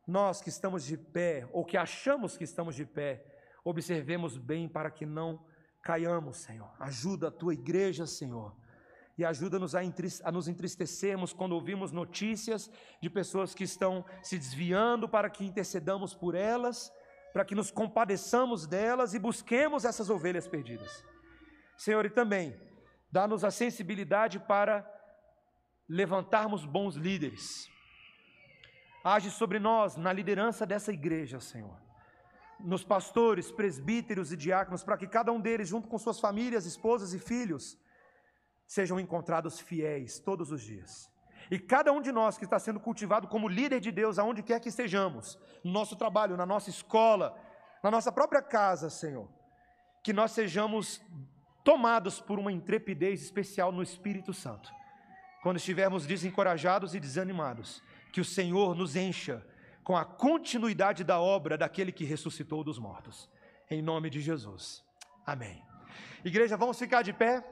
Nós que estamos de pé, ou que achamos que estamos de pé, observemos bem para que não caiamos, Senhor. Ajuda a tua igreja, Senhor. E ajuda-nos a, a, nos entristecermos quando ouvimos notícias de pessoas que estão se desviando para que intercedamos por elas, para que nos compadeçamos delas e busquemos essas ovelhas perdidas. Senhor, e também dá-nos a sensibilidade para levantarmos bons líderes. Age sobre nós na liderança dessa igreja, Senhor nos pastores, presbíteros e diáconos, para que cada um deles, junto com suas famílias, esposas e filhos, sejam encontrados fiéis todos os dias. E cada um de nós que está sendo cultivado como líder de Deus, aonde quer que estejamos, no nosso trabalho, na nossa escola, na nossa própria casa, Senhor, que nós sejamos tomados por uma intrepidez especial no Espírito Santo. Quando estivermos desencorajados e desanimados, que o Senhor nos encha com a continuidade da obra daquele que ressuscitou dos mortos. Em nome de Jesus. Amém. Igreja, vamos ficar de pé.